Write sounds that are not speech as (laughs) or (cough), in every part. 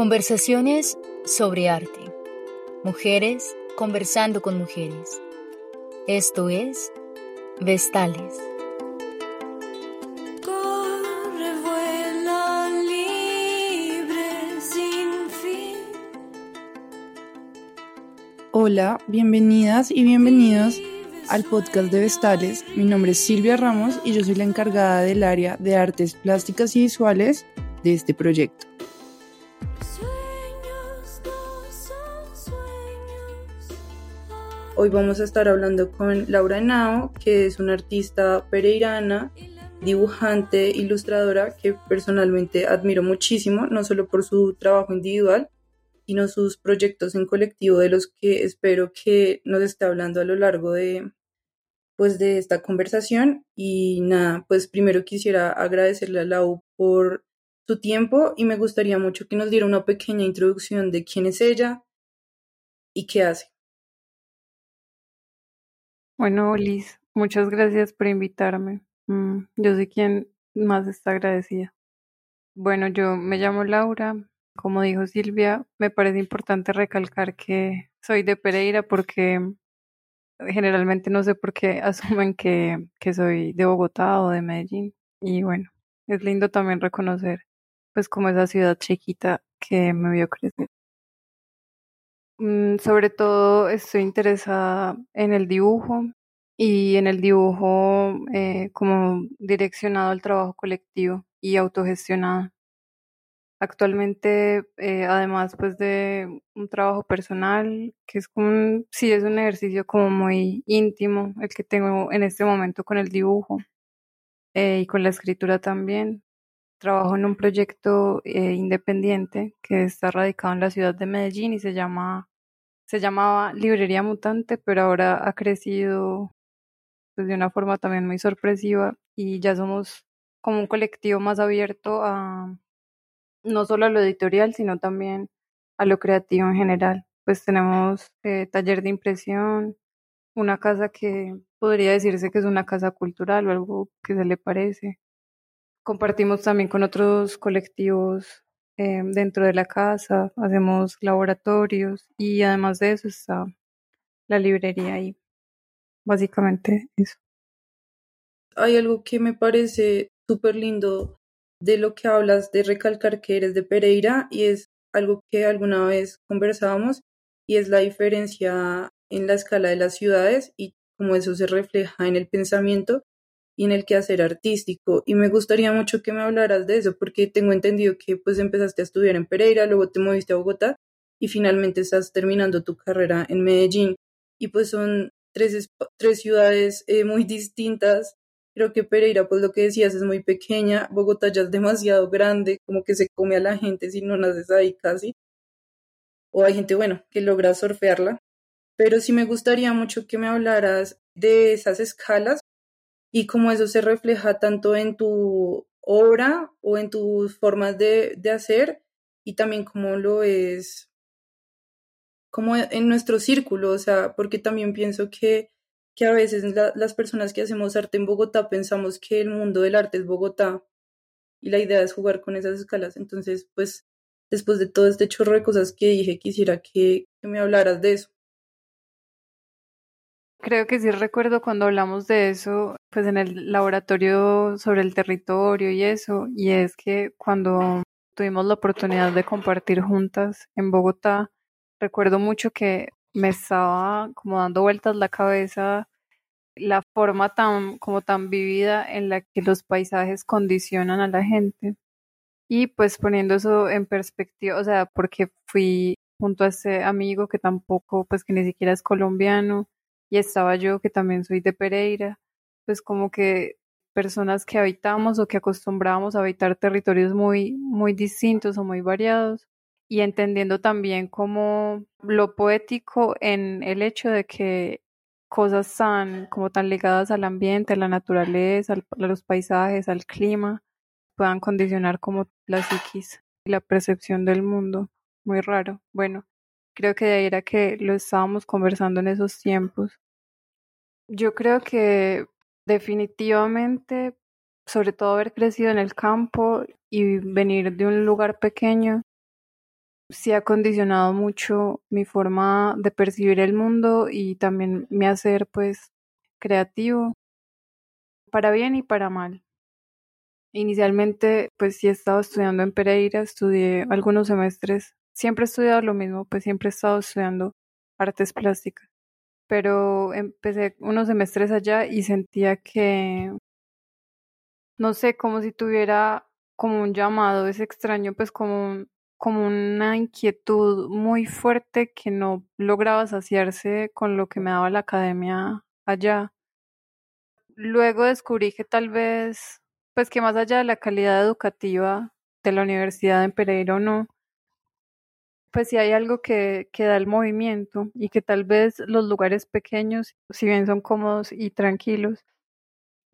Conversaciones sobre arte. Mujeres conversando con mujeres. Esto es Vestales. Corre, vuela libre, sin fin. Hola, bienvenidas y bienvenidos al podcast de Vestales. Mi nombre es Silvia Ramos y yo soy la encargada del área de artes plásticas y visuales de este proyecto. Hoy vamos a estar hablando con Laura Henao, que es una artista pereirana, dibujante, ilustradora que personalmente admiro muchísimo, no solo por su trabajo individual, sino sus proyectos en colectivo de los que espero que nos esté hablando a lo largo de pues de esta conversación y nada, pues primero quisiera agradecerle a Lau por su tiempo y me gustaría mucho que nos diera una pequeña introducción de quién es ella y qué hace. Bueno, Liz, muchas gracias por invitarme. Mm, yo soy quien más está agradecida. Bueno, yo me llamo Laura. Como dijo Silvia, me parece importante recalcar que soy de Pereira porque generalmente no sé por qué (laughs) asumen que, que soy de Bogotá o de Medellín. Y bueno, es lindo también reconocer pues como esa ciudad chiquita que me vio crecer. Mm, sobre todo estoy interesada en el dibujo y en el dibujo eh, como direccionado al trabajo colectivo y autogestionado. Actualmente, eh, además pues de un trabajo personal, que es como un, es un ejercicio como muy íntimo el que tengo en este momento con el dibujo eh, y con la escritura también. Trabajo en un proyecto eh, independiente que está radicado en la ciudad de Medellín y se llama se llamaba Librería Mutante, pero ahora ha crecido pues, de una forma también muy sorpresiva y ya somos como un colectivo más abierto a no solo a lo editorial, sino también a lo creativo en general. Pues tenemos eh, taller de impresión, una casa que podría decirse que es una casa cultural o algo que se le parece. Compartimos también con otros colectivos eh, dentro de la casa, hacemos laboratorios y además de eso está la librería ahí. Básicamente eso. Hay algo que me parece súper lindo de lo que hablas de recalcar que eres de Pereira y es algo que alguna vez conversábamos y es la diferencia en la escala de las ciudades y cómo eso se refleja en el pensamiento y en el quehacer artístico. Y me gustaría mucho que me hablaras de eso, porque tengo entendido que pues empezaste a estudiar en Pereira, luego te moviste a Bogotá y finalmente estás terminando tu carrera en Medellín. Y pues son tres, tres ciudades eh, muy distintas. Creo que Pereira, pues lo que decías, es muy pequeña. Bogotá ya es demasiado grande, como que se come a la gente si no naces ahí casi. O hay gente, bueno, que logra surfearla. Pero sí me gustaría mucho que me hablaras de esas escalas y cómo eso se refleja tanto en tu obra o en tus formas de, de hacer y también cómo lo es como en nuestro círculo, o sea, porque también pienso que, que a veces la- las personas que hacemos arte en Bogotá pensamos que el mundo del arte es Bogotá y la idea es jugar con esas escalas. Entonces, pues, después de todo este chorro de cosas que dije, quisiera que, que me hablaras de eso. Creo que sí recuerdo cuando hablamos de eso, pues en el laboratorio sobre el territorio y eso, y es que cuando tuvimos la oportunidad de compartir juntas en Bogotá, recuerdo mucho que me estaba como dando vueltas la cabeza la forma tan como tan vivida en la que los paisajes condicionan a la gente. Y pues poniendo eso en perspectiva, o sea, porque fui junto a ese amigo que tampoco, pues que ni siquiera es colombiano, y estaba yo que también soy de Pereira, pues como que personas que habitamos o que acostumbrábamos a habitar territorios muy, muy distintos o muy variados, y entendiendo también como lo poético en el hecho de que cosas tan, como tan ligadas al ambiente, a la naturaleza, al- a los paisajes, al clima, puedan condicionar como la psiquis y la percepción del mundo. Muy raro. Bueno, creo que de ahí era que lo estábamos conversando en esos tiempos. Yo creo que definitivamente, sobre todo haber crecido en el campo y venir de un lugar pequeño, sí ha condicionado mucho mi forma de percibir el mundo y también mi hacer pues creativo, para bien y para mal. Inicialmente pues sí he estudiando en Pereira, estudié algunos semestres, siempre he estudiado lo mismo, pues siempre he estado estudiando artes plásticas, pero empecé unos semestres allá y sentía que, no sé, como si tuviera como un llamado, es extraño, pues como como una inquietud muy fuerte que no lograba saciarse con lo que me daba la academia allá. Luego descubrí que tal vez, pues que más allá de la calidad educativa de la universidad en Pereira o no, pues sí hay algo que, que da el movimiento y que tal vez los lugares pequeños, si bien son cómodos y tranquilos,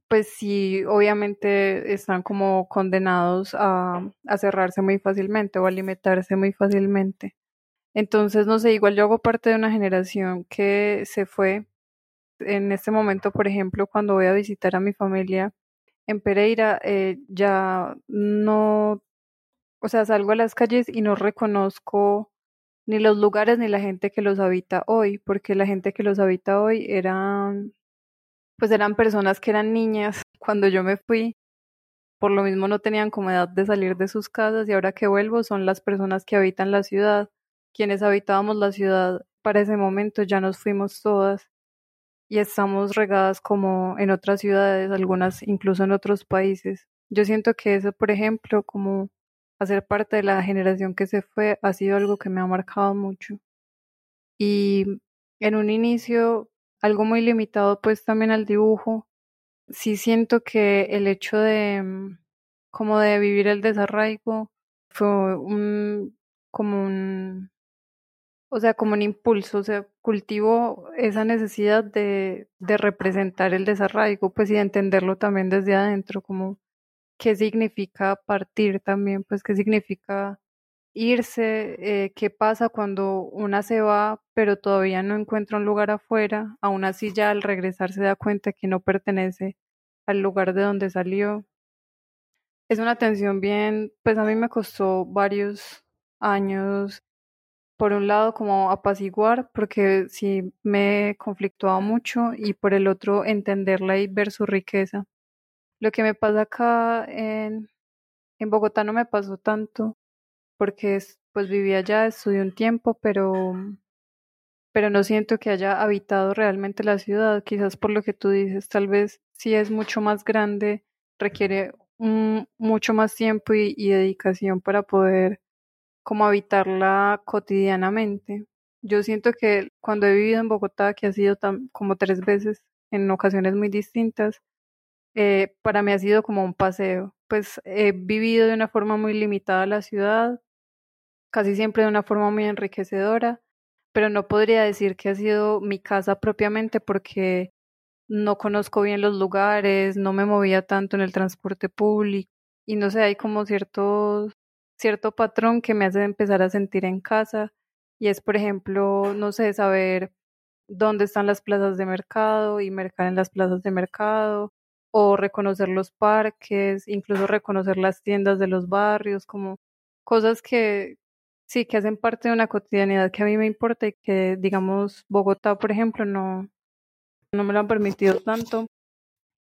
pues sí, obviamente están como condenados a, a cerrarse muy fácilmente o a limitarse muy fácilmente. Entonces, no sé, igual yo hago parte de una generación que se fue. En este momento, por ejemplo, cuando voy a visitar a mi familia en Pereira, eh, ya no, o sea, salgo a las calles y no reconozco ni los lugares ni la gente que los habita hoy, porque la gente que los habita hoy eran pues eran personas que eran niñas (laughs) cuando yo me fui, por lo mismo no tenían como edad de salir de sus casas y ahora que vuelvo son las personas que habitan la ciudad, quienes habitábamos la ciudad para ese momento ya nos fuimos todas y estamos regadas como en otras ciudades, algunas incluso en otros países. Yo siento que eso, por ejemplo, como hacer parte de la generación que se fue, ha sido algo que me ha marcado mucho. Y en un inicio algo muy limitado pues también al dibujo. Sí siento que el hecho de mm, como de vivir el desarraigo fue un como un o sea, como un impulso, o sea, cultivo esa necesidad de, de representar el desarraigo, pues y de entenderlo también desde adentro, como qué significa partir también, pues qué significa irse, eh, qué pasa cuando una se va, pero todavía no encuentra un lugar afuera, aún así ya al regresar se da cuenta que no pertenece al lugar de donde salió. Es una tensión bien, pues a mí me costó varios años, por un lado como apaciguar, porque sí me conflictuaba mucho, y por el otro entenderla y ver su riqueza. Lo que me pasa acá en, en Bogotá no me pasó tanto, porque pues viví allá, estudié un tiempo, pero, pero no siento que haya habitado realmente la ciudad, quizás por lo que tú dices, tal vez si es mucho más grande, requiere mucho más tiempo y, y, dedicación para poder como habitarla cotidianamente. Yo siento que cuando he vivido en Bogotá, que ha sido tan, como tres veces en ocasiones muy distintas, eh, para mí ha sido como un paseo. Pues he vivido de una forma muy limitada la ciudad, casi siempre de una forma muy enriquecedora, pero no podría decir que ha sido mi casa propiamente porque no conozco bien los lugares, no me movía tanto en el transporte público y no sé, hay como cierto, cierto patrón que me hace empezar a sentir en casa y es, por ejemplo, no sé, saber dónde están las plazas de mercado y mercar en las plazas de mercado o reconocer los parques, incluso reconocer las tiendas de los barrios, como cosas que, Sí, que hacen parte de una cotidianidad que a mí me importa y que, digamos, Bogotá, por ejemplo, no, no me lo han permitido tanto,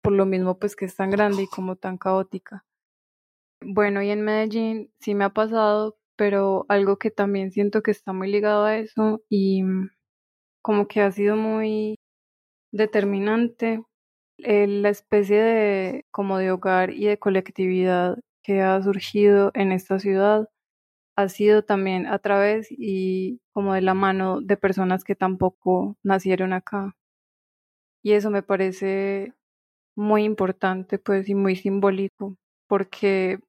por lo mismo pues que es tan grande y como tan caótica. Bueno, y en Medellín sí me ha pasado, pero algo que también siento que está muy ligado a eso y como que ha sido muy determinante la especie de como de hogar y de colectividad que ha surgido en esta ciudad ha sido también a través y como de la mano de personas que tampoco nacieron acá. Y eso me parece muy importante, pues, y muy simbólico, porque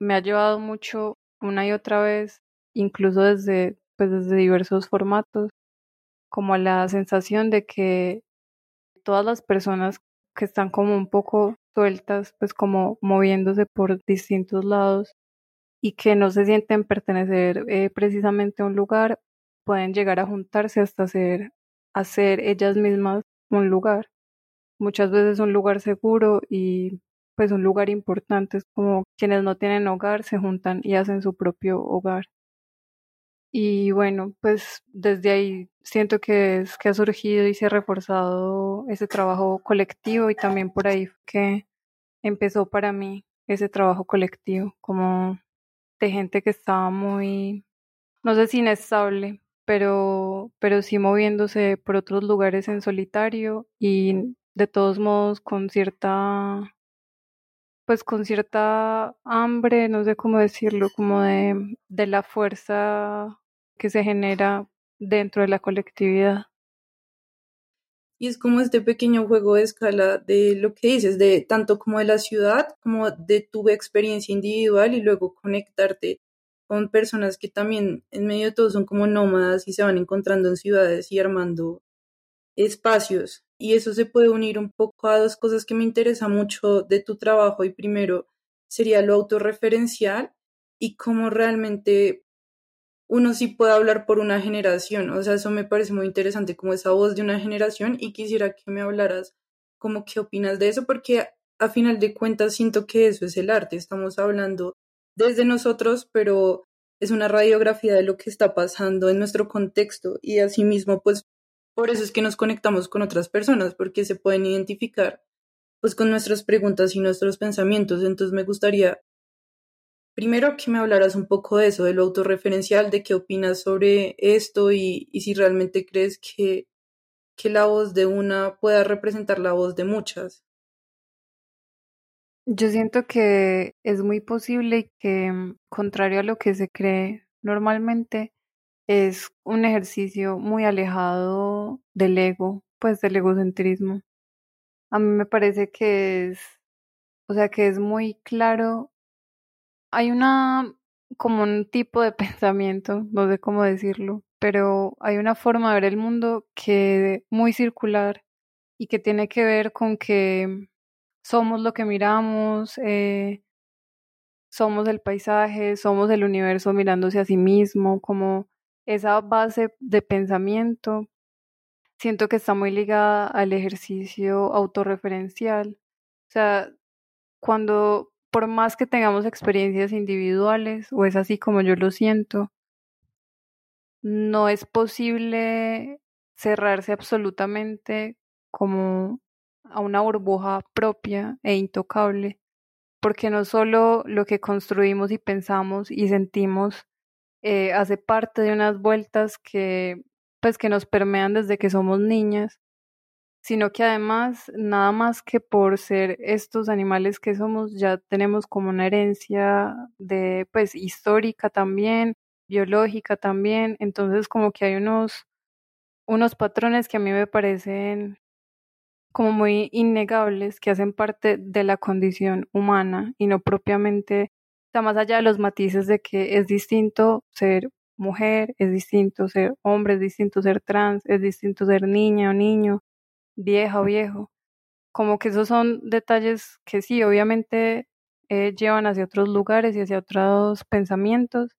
me ha llevado mucho una y otra vez, incluso desde, pues, desde diversos formatos, como a la sensación de que todas las personas que están como un poco sueltas, pues como moviéndose por distintos lados, y que no se sienten pertenecer eh, precisamente a un lugar, pueden llegar a juntarse hasta hacer, hacer ellas mismas un lugar. Muchas veces un lugar seguro y pues un lugar importante es como quienes no tienen hogar se juntan y hacen su propio hogar. Y bueno, pues desde ahí siento que es que ha surgido y se ha reforzado ese trabajo colectivo y también por ahí que empezó para mí ese trabajo colectivo, como de gente que estaba muy, no sé si inestable, pero, pero sí moviéndose por otros lugares en solitario y de todos modos con cierta, pues con cierta hambre, no sé cómo decirlo, como de, de la fuerza que se genera dentro de la colectividad. Y es como este pequeño juego de escala de lo que dices, de tanto como de la ciudad, como de tu experiencia individual y luego conectarte con personas que también en medio de todo son como nómadas y se van encontrando en ciudades y armando espacios. Y eso se puede unir un poco a dos cosas que me interesa mucho de tu trabajo. Y primero sería lo autorreferencial y cómo realmente uno sí puede hablar por una generación. O sea, eso me parece muy interesante, como esa voz de una generación. Y quisiera que me hablaras como qué opinas de eso, porque a final de cuentas siento que eso es el arte. Estamos hablando desde nosotros, pero es una radiografía de lo que está pasando en nuestro contexto y asimismo, pues por eso es que nos conectamos con otras personas, porque se pueden identificar pues con nuestras preguntas y nuestros pensamientos. Entonces me gustaría primero que me hablaras un poco de eso, de lo autorreferencial, de qué opinas sobre esto y, y si realmente crees que, que la voz de una pueda representar la voz de muchas. Yo siento que es muy posible que, mm, contrario a lo que se cree normalmente, es un ejercicio muy alejado del ego, pues del egocentrismo. A mí me parece que es, o sea, que es muy claro. Hay una, como un tipo de (laughs) pensamiento, no sé cómo decirlo, pero hay una forma de ver el mundo que muy circular y que tiene que ver con que somos lo que miramos, eh, somos el paisaje, somos el universo mirándose a sí mismo, como esa base de pensamiento. Siento que está muy ligada al ejercicio autorreferencial. O sea, cuando, por más que tengamos experiencias individuales, o es así como yo lo siento, no es posible cerrarse absolutamente como a una burbuja propia e intocable, porque no solo lo que construimos y pensamos y sentimos eh, hace parte de unas vueltas que pues que nos permean desde que somos niñas, sino que además nada más que por ser estos animales que somos ya tenemos como una herencia de pues histórica también, biológica también, entonces como que hay unos unos patrones que a mí me parecen como muy innegables que hacen parte de la condición humana y no propiamente, está más allá de los matices de que es distinto ser mujer, es distinto ser hombre, es distinto ser trans, es distinto ser niña o niño, vieja o viejo. Como que esos son detalles que sí, obviamente eh, llevan hacia otros lugares y hacia otros pensamientos,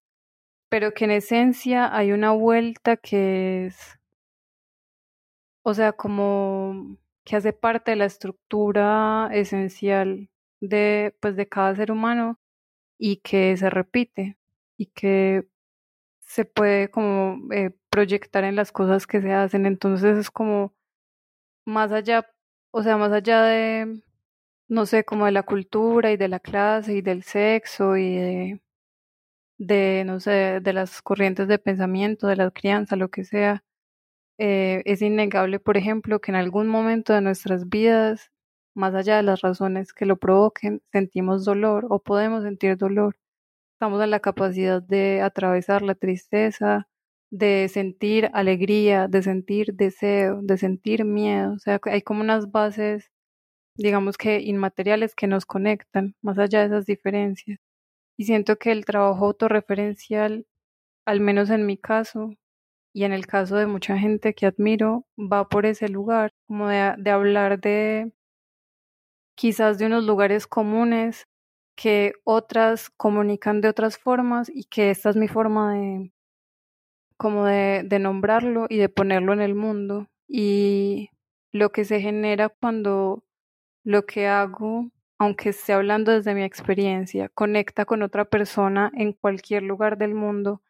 pero que en esencia hay una vuelta que es, o sea, como que hace parte de la estructura esencial de, pues, de cada ser humano y que se repite y que se puede como eh, proyectar en las cosas que se hacen. Entonces es como más allá, o sea, más allá de, no sé, como de la cultura y de la clase y del sexo y de, no sé, de las corrientes de pensamiento, de la crianza, lo que sea, eh, es innegable, por ejemplo, que en algún momento de nuestras vidas, más allá de las razones que lo provoquen, sentimos dolor o podemos sentir dolor. Estamos en la capacidad de atravesar la tristeza, de sentir alegría, de sentir deseo, de sentir miedo. O sea, hay como unas bases, digamos que inmateriales que nos conectan, más allá de esas diferencias. Y siento que el trabajo autorreferencial, al menos en mi caso, y en el caso de mucha gente que admiro, va por ese lugar, como de, de hablar de quizás de unos lugares comunes que otras comunican de otras formas y que esta es mi forma de como de, de nombrarlo y de ponerlo en el mundo. Y lo que se genera cuando lo que hago, aunque esté hablando desde mi experiencia, conecta con otra persona en cualquier lugar del mundo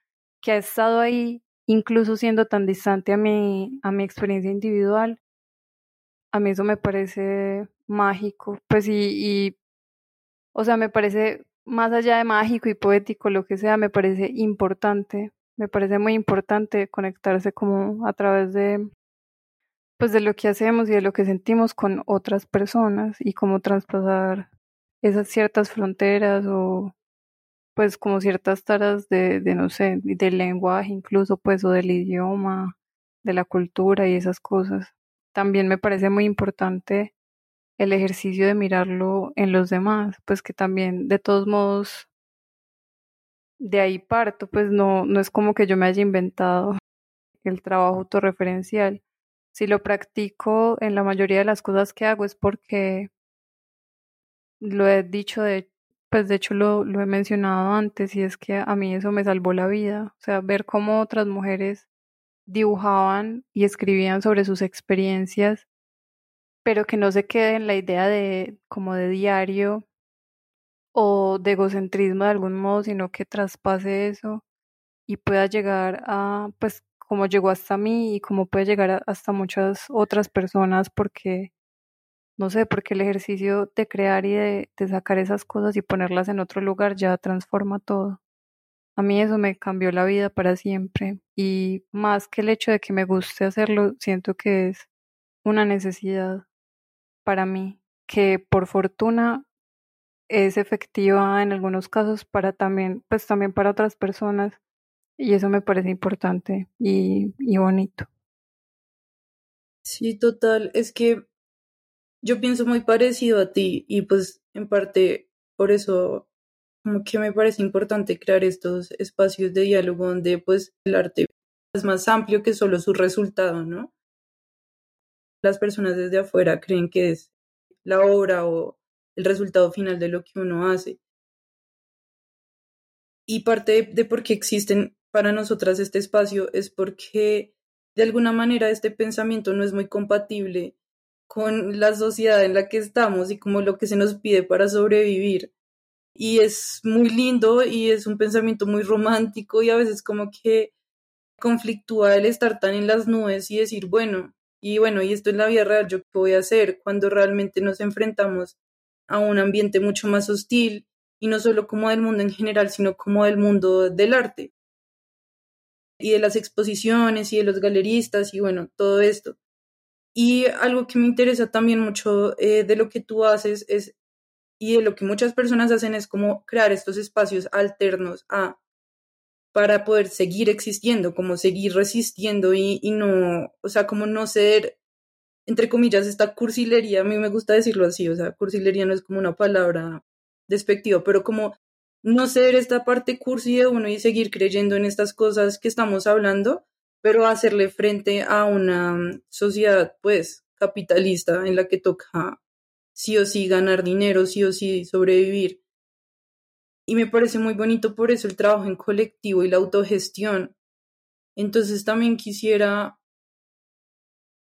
que ha estado ahí, incluso siendo tan distante a mi, a mi experiencia individual, a mí eso me parece mágico, pues y, y, o sea, me parece más allá de mágico y poético, lo que sea, me parece importante, me parece muy importante conectarse como a través de, pues de lo que hacemos y de lo que sentimos con otras personas y cómo traspasar esas ciertas fronteras o pues como ciertas taras de, de no sé, del lenguaje incluso pues o del idioma, de la cultura y esas cosas. También me parece muy importante el ejercicio de mirarlo en los demás, pues que también de todos modos de ahí parto, pues no, no es como que yo me haya inventado el trabajo autorreferencial. Si lo practico en la mayoría de las cosas que hago es porque lo he dicho de pues de hecho lo, lo he mencionado antes y es que a mí eso me salvó la vida. O sea, ver cómo otras mujeres dibujaban y escribían sobre sus experiencias, pero que no se quede en la idea de como de diario o de egocentrismo de algún modo, sino que traspase eso y pueda llegar a, pues como llegó hasta mí y como puede llegar hasta muchas otras personas porque no sé, porque el ejercicio de crear y de, de, sacar esas cosas y ponerlas en otro lugar ya transforma todo. A mí eso me cambió la vida para siempre y más que el hecho de que me guste hacerlo, siento que es una necesidad para mí, que por fortuna es efectiva en algunos casos para también, pues también para otras personas y eso me parece importante y, y bonito. Sí, total, es que yo pienso muy parecido a ti y pues en parte por eso como que me parece importante crear estos espacios de diálogo donde pues el arte es más amplio que solo su resultado, ¿no? Las personas desde afuera creen que es la obra o el resultado final de lo que uno hace. Y parte de, de por qué existen para nosotras este espacio es porque de alguna manera este pensamiento no es muy compatible con la sociedad en la que estamos y como lo que se nos pide para sobrevivir. Y es muy lindo y es un pensamiento muy romántico y a veces como que conflictúa el estar tan en las nubes y decir, bueno, y bueno, y esto es la vida real, ¿yo qué voy a hacer cuando realmente nos enfrentamos a un ambiente mucho más hostil y no solo como del mundo en general, sino como del mundo del arte y de las exposiciones y de los galeristas y bueno, todo esto. Y algo que me interesa también mucho eh, de lo que tú haces es, y de lo que muchas personas hacen es como crear estos espacios alternos a para poder seguir existiendo, como seguir resistiendo y, y no, o sea, como no ser, entre comillas, esta cursilería, a mí me gusta decirlo así, o sea, cursilería no es como una palabra despectiva, pero como no ser esta parte cursi de uno y seguir creyendo en estas cosas que estamos hablando, pero hacerle frente a una mm, sociedad pues capitalista en la que toca sí o sí ganar dinero, sí o sí sobrevivir. Y me parece muy bonito por eso el trabajo en colectivo y la autogestión. Entonces también quisiera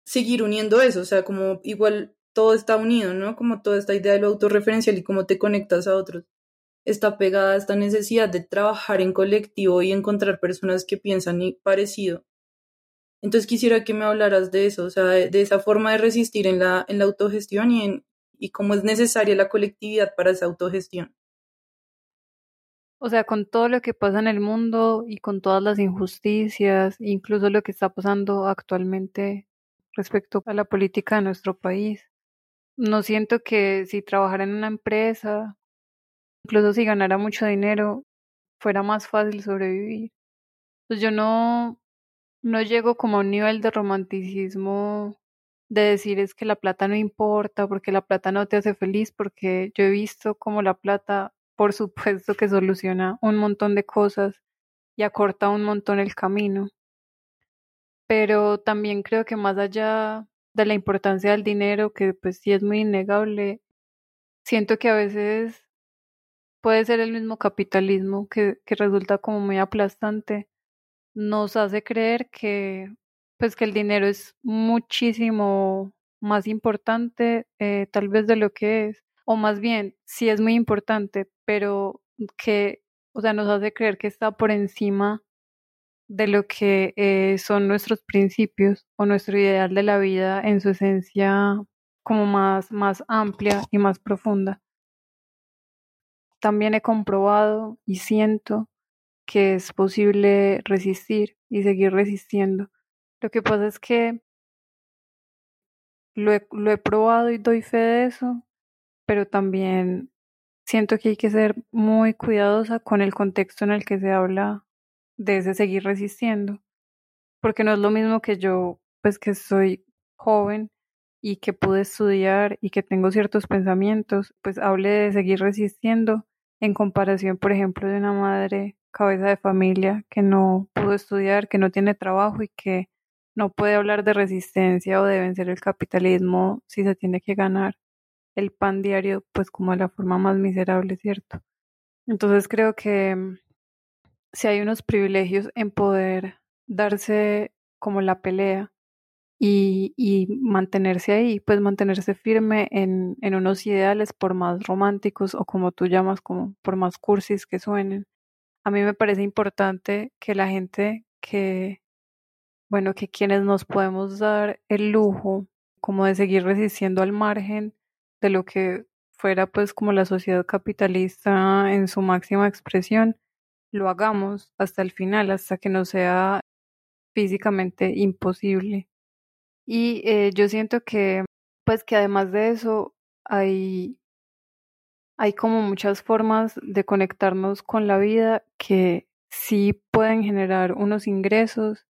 seguir uniendo eso, o sea, como igual todo está unido, ¿no? Como toda esta idea de lo autorreferencial y cómo te conectas a otros. Está pegada a esta necesidad de trabajar en colectivo y encontrar personas que piensan parecido entonces quisiera que me hablaras de eso, o sea, de, esa forma de resistir en la, en la autogestión y, en, y cómo es necesaria la colectividad para esa autogestión. O sea, con todo lo que pasa en el mundo y con todas las injusticias, incluso lo que está pasando actualmente respecto a la política de nuestro país, no siento que si trabajara en una empresa, incluso si ganara mucho dinero, fuera más fácil sobrevivir. Pues yo no, no llego como a un nivel de romanticismo de decir es que la plata no importa, porque la plata no te hace feliz, porque yo he visto como la plata, por supuesto que soluciona un montón de cosas y acorta un montón el camino. Pero también creo que más allá de la importancia del dinero, que pues sí es muy innegable, siento que a veces puede ser el mismo capitalismo que, que resulta como muy aplastante nos hace creer que pues que el dinero es muchísimo más importante eh, tal vez de lo que es o más bien sí es muy importante pero que o sea nos hace creer que está por encima de lo que eh, son nuestros principios o nuestro ideal de la vida en su esencia como más, más amplia y más profunda. También he comprobado y siento que es posible resistir y seguir resistiendo. Lo que pasa es que lo lo he probado y doy fe de eso, pero también siento que hay que ser muy cuidadosa con el contexto en el que se habla de ese seguir resistiendo, porque no es lo mismo que yo, pues que soy joven y que pude estudiar y que tengo ciertos pensamientos, pues hable de seguir resistiendo en comparación, por ejemplo, de una madre cabeza de familia que no pudo estudiar, que no tiene trabajo y que no puede hablar de resistencia o de vencer el capitalismo si se tiene que ganar el pan diario, pues como de la forma más miserable, ¿cierto? Entonces creo que mm, si hay unos privilegios en poder darse como la pelea y, y mantenerse ahí, pues mantenerse firme en, en unos ideales por más románticos o como tú llamas, como por más cursis que suenen. A mí me parece importante que la gente que, bueno, que quienes nos podemos dar el lujo como de seguir resistiendo al margen de lo que fuera pues como la sociedad capitalista en su máxima expresión, lo hagamos hasta el final, hasta que no sea físicamente imposible. Y eh, yo siento que, pues que además de eso, hay, hay como muchas formas de conectarnos con la vida que sí pueden generar unos ingresos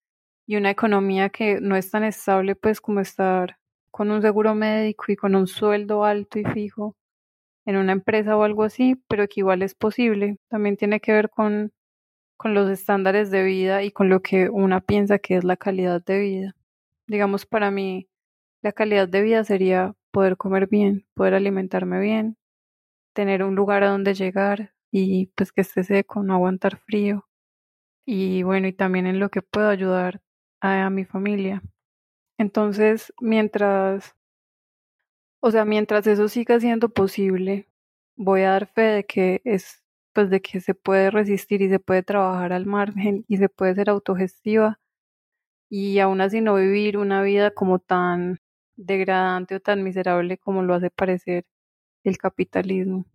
y una economía que no es tan estable pues como estar con un seguro médico y con un sueldo alto y fijo en una empresa o algo así, pero que igual es posible. También tiene que ver con, con los estándares de vida y con lo que una piensa que es la calidad de vida. Digamos, para mí, la calidad de vida sería poder comer bien, poder alimentarme bien, tener un lugar a donde llegar y pues que esté seco, no aguantar frío. Y bueno, y también en lo que puedo ayudar a, a mi familia. Entonces, mientras, o sea, mientras eso siga siendo posible, voy a dar fe de que es, pues de que se puede resistir y se puede trabajar al margen y se puede ser autogestiva y aún así no vivir una vida como tan degradante o tan miserable como lo hace parecer el capitalismo.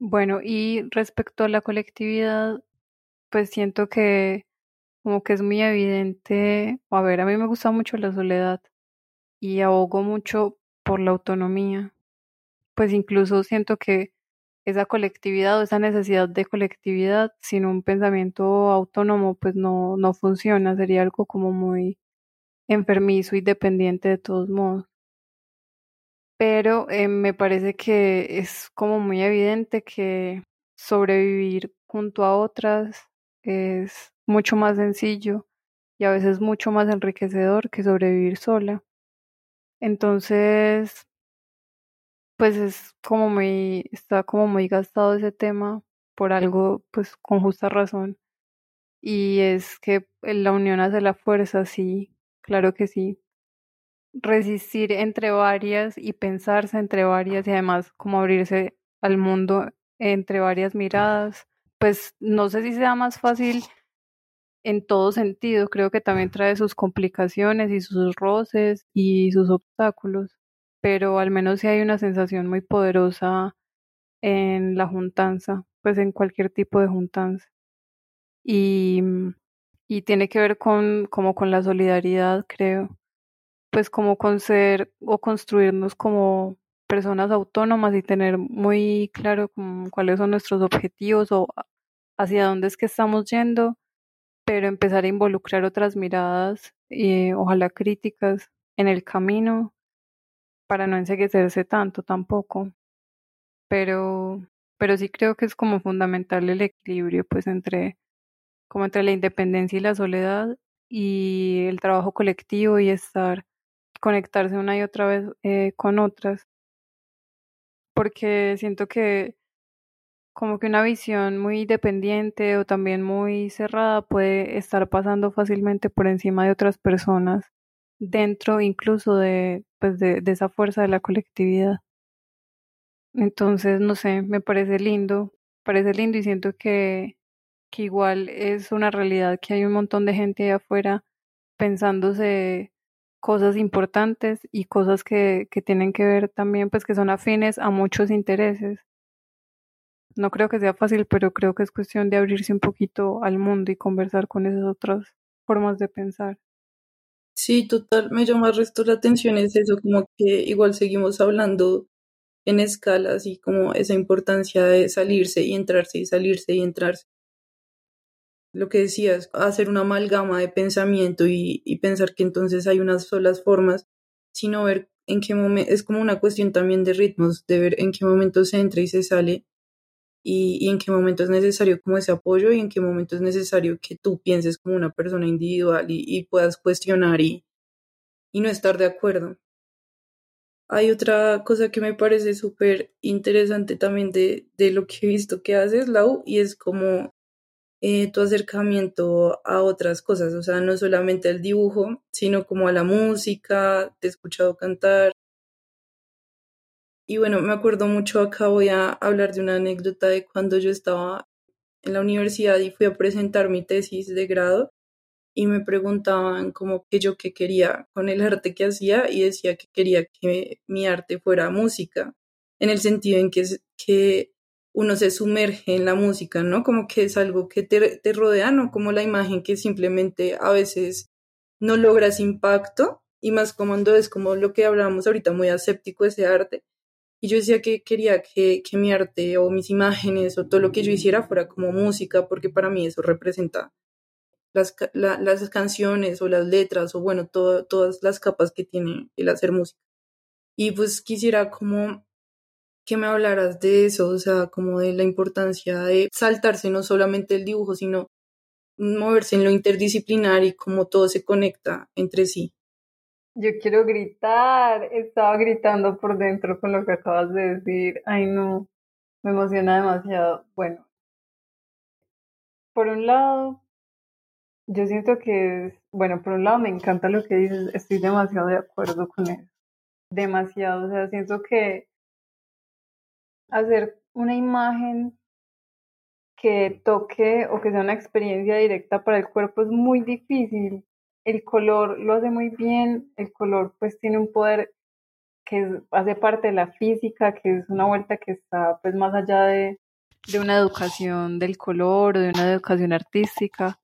Bueno, y respecto a la colectividad, pues siento que como que es muy evidente, a ver, a mí me gusta mucho la soledad y abogo mucho por la autonomía, pues incluso siento que esa colectividad o esa necesidad de colectividad sin un pensamiento autónomo pues no, no funciona, sería algo como muy enfermizo y dependiente de todos modos. Pero eh, me parece que es como muy evidente que sobrevivir junto a otras es mucho más sencillo y a veces mucho más enriquecedor que sobrevivir sola. Entonces, pues es como muy, está como muy gastado ese tema por algo, pues con justa razón. Y es que la unión hace la fuerza, sí, claro que sí. Resistir entre varias y pensarse entre varias y además como abrirse al mundo entre varias miradas, pues no sé si sea más fácil en todo sentido, creo que también trae sus complicaciones y sus roces y sus obstáculos pero al menos sí hay una sensación muy poderosa en la juntanza, pues en cualquier tipo de juntanza. Y, y tiene que ver con, como con la solidaridad, creo, pues como con ser o construirnos como personas autónomas y tener muy claro cuáles son nuestros objetivos o hacia dónde es que estamos yendo, pero empezar a involucrar otras miradas, y ojalá críticas, en el camino para no enseguecerse tanto tampoco. Pero, pero sí creo que es como fundamental el equilibrio, pues entre, como entre la independencia y la soledad y el trabajo colectivo y estar, conectarse una y otra vez eh, con otras. Porque siento que como que una visión muy dependiente o también muy cerrada puede estar pasando fácilmente por encima de otras personas dentro incluso de, pues de, esa fuerza de la colectividad. Entonces, no sé, me parece lindo, parece lindo y siento que, que igual es una realidad que hay un montón de gente allá afuera pensándose cosas importantes y cosas que, que tienen que ver también, pues que son afines a muchos intereses. No creo que sea fácil, pero creo que es cuestión de abrirse un poquito al mundo y conversar con esas otras formas de pensar. Sí, total, me llama resto la atención es eso, como que igual seguimos hablando en escalas y como esa importancia de salirse y entrarse y salirse y entrarse. Lo que decías, hacer una amalgama de pensamiento y, y pensar que entonces hay unas solas formas, sino ver en qué momento, es como una cuestión también de ritmos, de ver en qué momento se entra y se sale y, en qué momento es necesario como ese apoyo y en qué momento es necesario que tú pienses como una persona individual y, y puedas cuestionar y, y no estar de acuerdo. Hay otra cosa que me parece súper interesante también de, de lo que he visto que haces, Lau, y es como eh, tu acercamiento a otras cosas, o sea, no solamente al dibujo, sino como a la música, te he escuchado cantar. Y bueno, me acuerdo mucho, acá voy a hablar de una anécdota de cuando yo estaba en la universidad y fui a presentar mi tesis de grado y me preguntaban como que yo qué quería con el arte que hacía y decía que quería que mi arte fuera música, en el sentido en que, que uno se sumerge en la música, ¿no? Como que es algo que te, te rodea, no como la imagen que simplemente a veces no logras impacto y más cuando es como lo que hablábamos ahorita, muy aséptico ese arte. Y yo decía que quería que, que mi arte o mis imágenes o todo lo que yo hiciera fuera como música, porque para mí eso representa las, la, las canciones o las letras o bueno, todo, todas las capas que tiene el hacer música. Y pues quisiera como que me hablaras de eso, o sea, como de la importancia de saltarse no solamente el dibujo, sino moverse en lo interdisciplinar y cómo todo se conecta entre sí. Yo quiero gritar, estaba gritando por dentro con lo que acabas de decir. Ay, no, me emociona demasiado. Bueno, por un lado, yo siento que es, bueno, por un lado me encanta lo que dices, estoy demasiado de acuerdo con eso. Demasiado, o sea, siento que hacer una imagen que toque o que sea una experiencia directa para el cuerpo es muy difícil. El color lo hace muy bien, el color pues tiene un poder que hace parte de la física, que es una vuelta que está pues más allá de, de una educación del color o de una educación artística,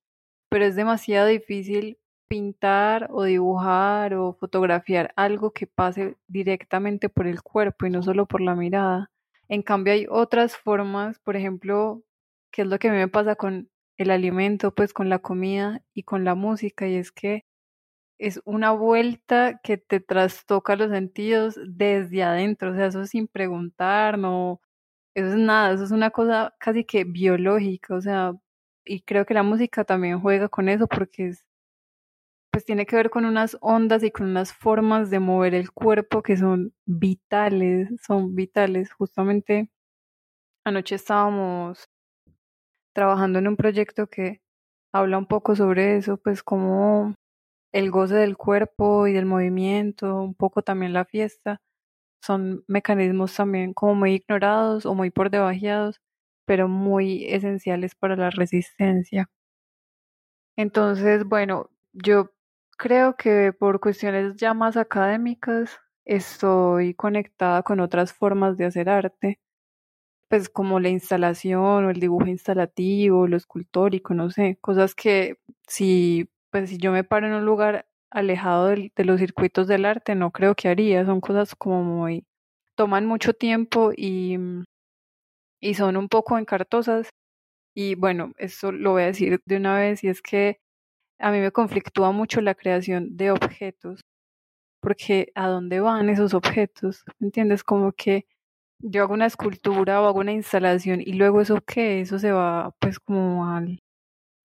pero es demasiado difícil pintar o dibujar o fotografiar algo que pase directamente por el cuerpo y no solo por la mirada. En cambio hay otras formas, por ejemplo, que es lo que a mí me pasa con el alimento, pues con la comida y con la música, y es que es una vuelta que te trastoca los sentidos desde adentro, o sea, eso sin preguntar, no, eso es nada, eso es una cosa casi que biológica, o sea, y creo que la música también juega con eso porque es, pues tiene que ver con unas ondas y con unas formas de mover el cuerpo que son vitales, son vitales. Justamente anoche estábamos trabajando en un proyecto que habla un poco sobre eso, pues como el goce del cuerpo y del movimiento, un poco también la fiesta, son mecanismos también como muy ignorados o muy por debajeados, pero muy esenciales para la resistencia. Entonces, bueno, yo creo que por cuestiones ya más académicas estoy conectada con otras formas de hacer arte, pues como la instalación o el dibujo instalativo, lo escultórico, no sé, cosas que si pues si yo me paro en un lugar alejado de, los circuitos del arte no creo que haría, son cosas como muy toman mucho tiempo y y son un poco encartosas y bueno, eso lo voy a decir de una vez y es que a mí me conflictúa mucho la creación de objetos, porque ¿a dónde van esos objetos? ¿Me entiendes? Como que yo hago una escultura o hago una instalación y luego eso qué, eso se va pues como al,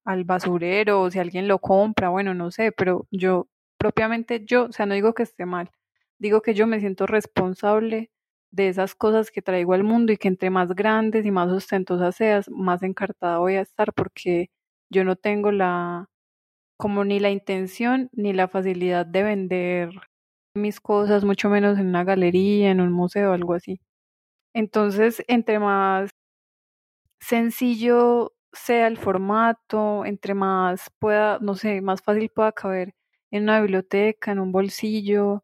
al basurero o si alguien lo compra, bueno, no sé, pero yo propiamente yo, o sea, no digo que esté mal, digo que yo me siento responsable de esas cosas que traigo al mundo y que entre más grandes y más ostentosas seas, más encartada voy a estar porque yo no tengo la como ni la intención ni la facilidad de vender mis cosas, mucho menos en una galería, en un museo, algo así. Entonces, entre más sencillo sea el formato, entre más pueda, no sé, más fácil pueda caber en una biblioteca, en un bolsillo,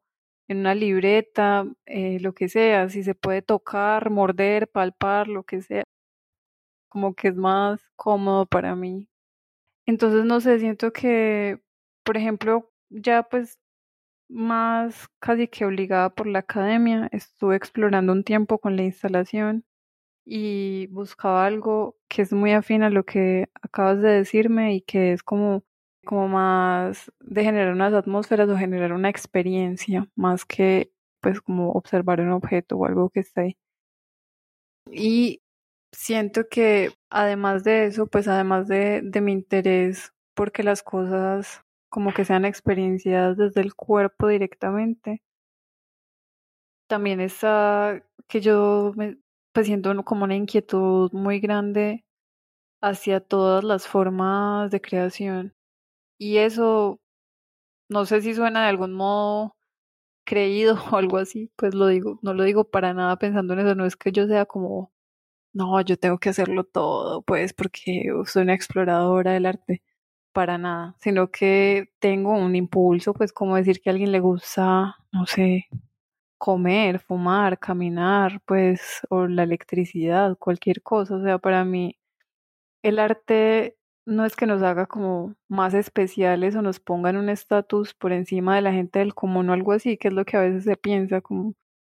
en una libreta, eh, lo que sea, si se puede tocar, morder, palpar, lo que sea, como que es más cómodo para mí. Entonces, no sé, siento que, por ejemplo, ya pues más casi que obligada por la academia, estuve explorando un tiempo con la instalación y buscaba algo que es muy afín a lo que acabas de decirme y que es como, como más de generar unas atmósferas o generar una experiencia, más que pues como observar un objeto o algo que está ahí. Y siento que además de eso, pues además de, de mi interés porque las cosas como que sean experiencias desde el cuerpo directamente, también está que yo me pues siento como una inquietud muy grande hacia todas las formas de creación. Y eso, no sé si suena de algún modo creído (laughs) o algo así, pues lo digo, no lo digo para nada pensando en eso, no es que yo sea como, no, yo tengo que hacerlo todo, pues porque soy una exploradora del arte, para nada, sino que tengo un impulso, pues como decir que a alguien le gusta, no sé, comer, fumar, caminar, pues, o la electricidad, cualquier cosa. O sea, para mí el arte no es que nos haga como más especiales o nos ponga en un estatus por encima de la gente del común o algo así, que es lo que a veces se piensa como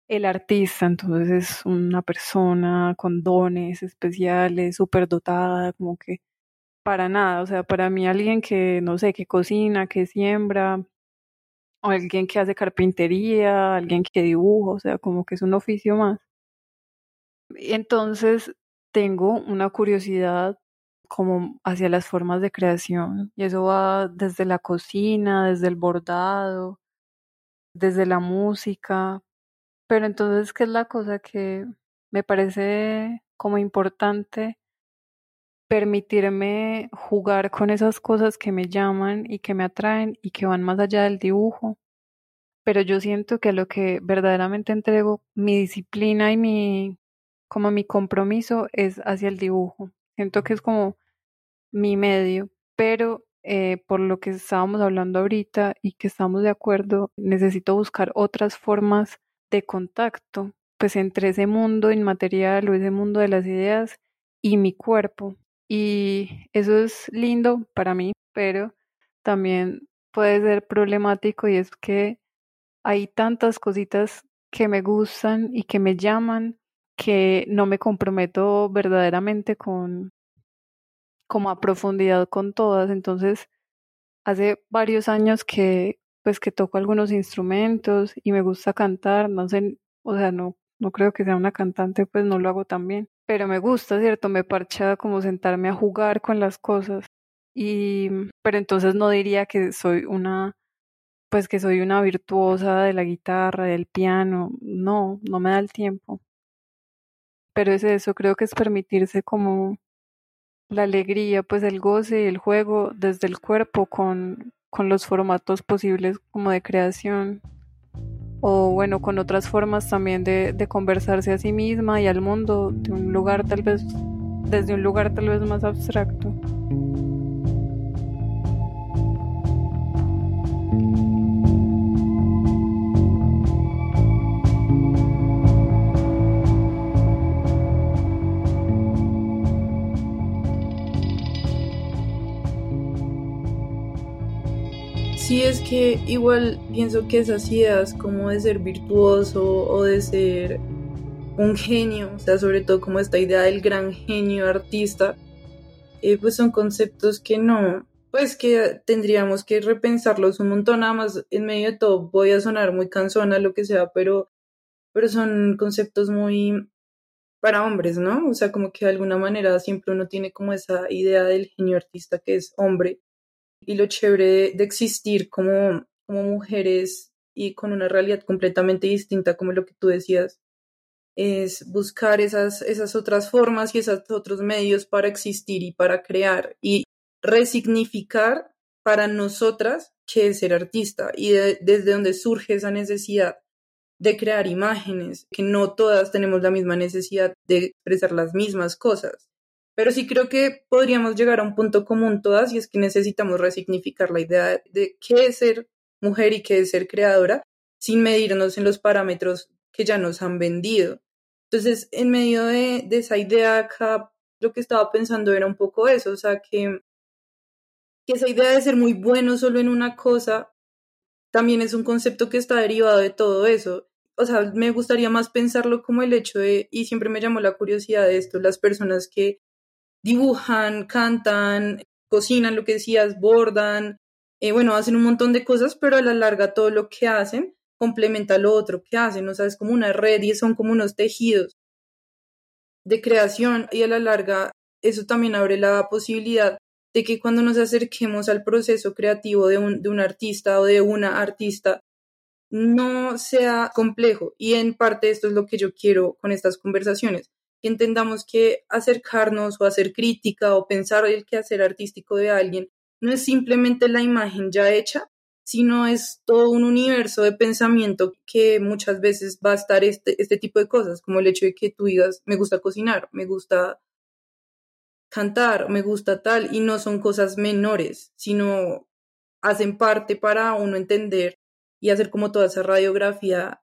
el artista, entonces es una persona con dones especiales, súper dotada, como que para nada, o sea, para mí alguien que, no sé, que cocina, que siembra, o alguien que hace carpintería, alguien que dibuja, o sea, como que es un oficio más. Entonces tengo una curiosidad como hacia las formas de creación y eso va desde la cocina, desde el bordado, desde la música, pero entonces, ¿qué es la cosa que me parece como importante? Permitirme jugar con esas cosas que me llaman y que me atraen y que van más allá del dibujo. Pero yo siento que lo que verdaderamente entrego, mi disciplina y mi, como mi compromiso es hacia el dibujo. Siento que es como mi medio, pero eh, por lo que estábamos hablando ahorita y que estamos de acuerdo, necesito buscar otras formas de contacto, pues entre ese mundo inmaterial o ese mundo de las ideas y mi cuerpo. Y eso es lindo para mí, pero también puede ser problemático y es que hay tantas cositas que me gustan y que me llaman que no me comprometo verdaderamente con como a profundidad con todas. Entonces, hace varios años que pues que toco algunos instrumentos y me gusta cantar, no sé, o sea, no no creo que sea una cantante, pues no lo hago tan bien, pero me gusta, ¿cierto? Me parcha como sentarme a jugar con las cosas. Y, pero entonces no diría que soy una, pues que soy una virtuosa de la guitarra, del piano, no, no me da el tiempo. Pero es eso, creo que es permitirse como la alegría, pues el goce y el juego desde el cuerpo con, con los formatos posibles como de creación o bueno, con otras formas también de, de conversarse a sí misma y al mundo de un lugar tal vez, desde un lugar tal vez más abstracto. Sí, es que igual pienso que esas ideas como de ser virtuoso o de ser un genio, o sea, sobre todo como esta idea del gran genio artista, eh, pues son conceptos que no, pues que tendríamos que repensarlos un montón, nada más en medio de todo voy a sonar muy cansona, lo que sea, pero, pero son conceptos muy para hombres, ¿no? O sea, como que de alguna manera siempre uno tiene como esa idea del genio artista que es hombre y lo chévere de, existir como, como mujeres y con una realidad completamente distinta, como lo que tú decías, es buscar esas, esas otras formas y esos otros medios para existir y para crear y resignificar para nosotras que es ser artista y desde donde surge esa necesidad de crear imágenes, que no todas tenemos la misma necesidad de expresar las mismas cosas Pero sí creo que podríamos llegar a un punto común todas y es que necesitamos resignificar la idea de qué es ser mujer y qué es ser creadora sin medirnos en los parámetros que ya nos han vendido. Entonces, en medio de, esa idea acá, lo que estaba pensando era un poco eso, o sea, que, que esa idea de ser muy bueno solo en una cosa también es un concepto que está derivado de todo eso. O sea, me gustaría más pensarlo como el hecho de, y siempre me llamó la curiosidad de esto, las personas que dibujan, cantan, cocinan, lo que decías, bordan, eh, bueno, hacen un montón de cosas, pero a la larga todo lo que hacen complementa lo otro que hacen, o sea, como una red y son como unos tejidos de creación y a la larga eso también abre la posibilidad de que cuando nos acerquemos al proceso creativo de un, de un artista o de una artista, no sea complejo. Y en parte esto es lo que yo quiero con estas conversaciones, que entendamos que acercarnos o hacer crítica o pensar el quehacer artístico de alguien no es simplemente la imagen ya hecha, sino es todo un universo de pensamiento que muchas veces va a estar este, este tipo de cosas, como el hecho de que tú digas, me gusta cocinar, me gusta cantar, me gusta tal, y no son cosas menores, sino hacen parte para uno entender y hacer como toda esa radiografía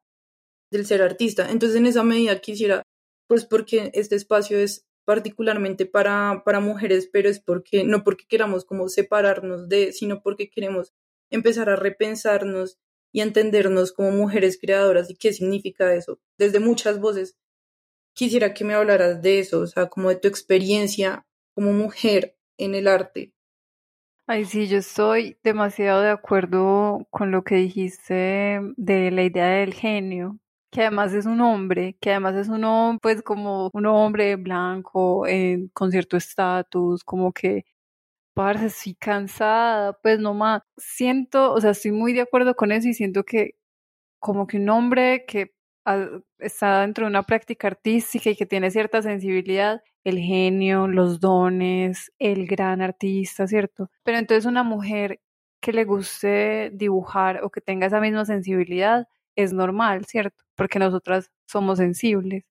del ser artista. Entonces, en esa medida quisiera, pues porque este espacio es particularmente para, para mujeres, pero es porque, no porque queramos como separarnos de, sino porque queremos empezar a repensarnos y entendernos como mujeres creadoras y qué significa eso. Desde muchas voces quisiera que me hablaras de eso, o sea, como de tu experiencia como mujer en el arte. Ay, sí, yo estoy demasiado de acuerdo con lo que dijiste de la idea del genio, que además es un hombre, que además es un hombre, pues como un hombre blanco, eh, con cierto estatus, como que parce, estoy cansada, pues no más. Siento, o sea, estoy muy de acuerdo con eso y siento que como que un hombre que está dentro de una práctica artística y que tiene cierta sensibilidad, el genio, los dones, el gran artista, ¿cierto? Pero entonces una mujer que le guste dibujar o que tenga esa misma sensibilidad es normal, ¿cierto? Porque nosotras somos sensibles,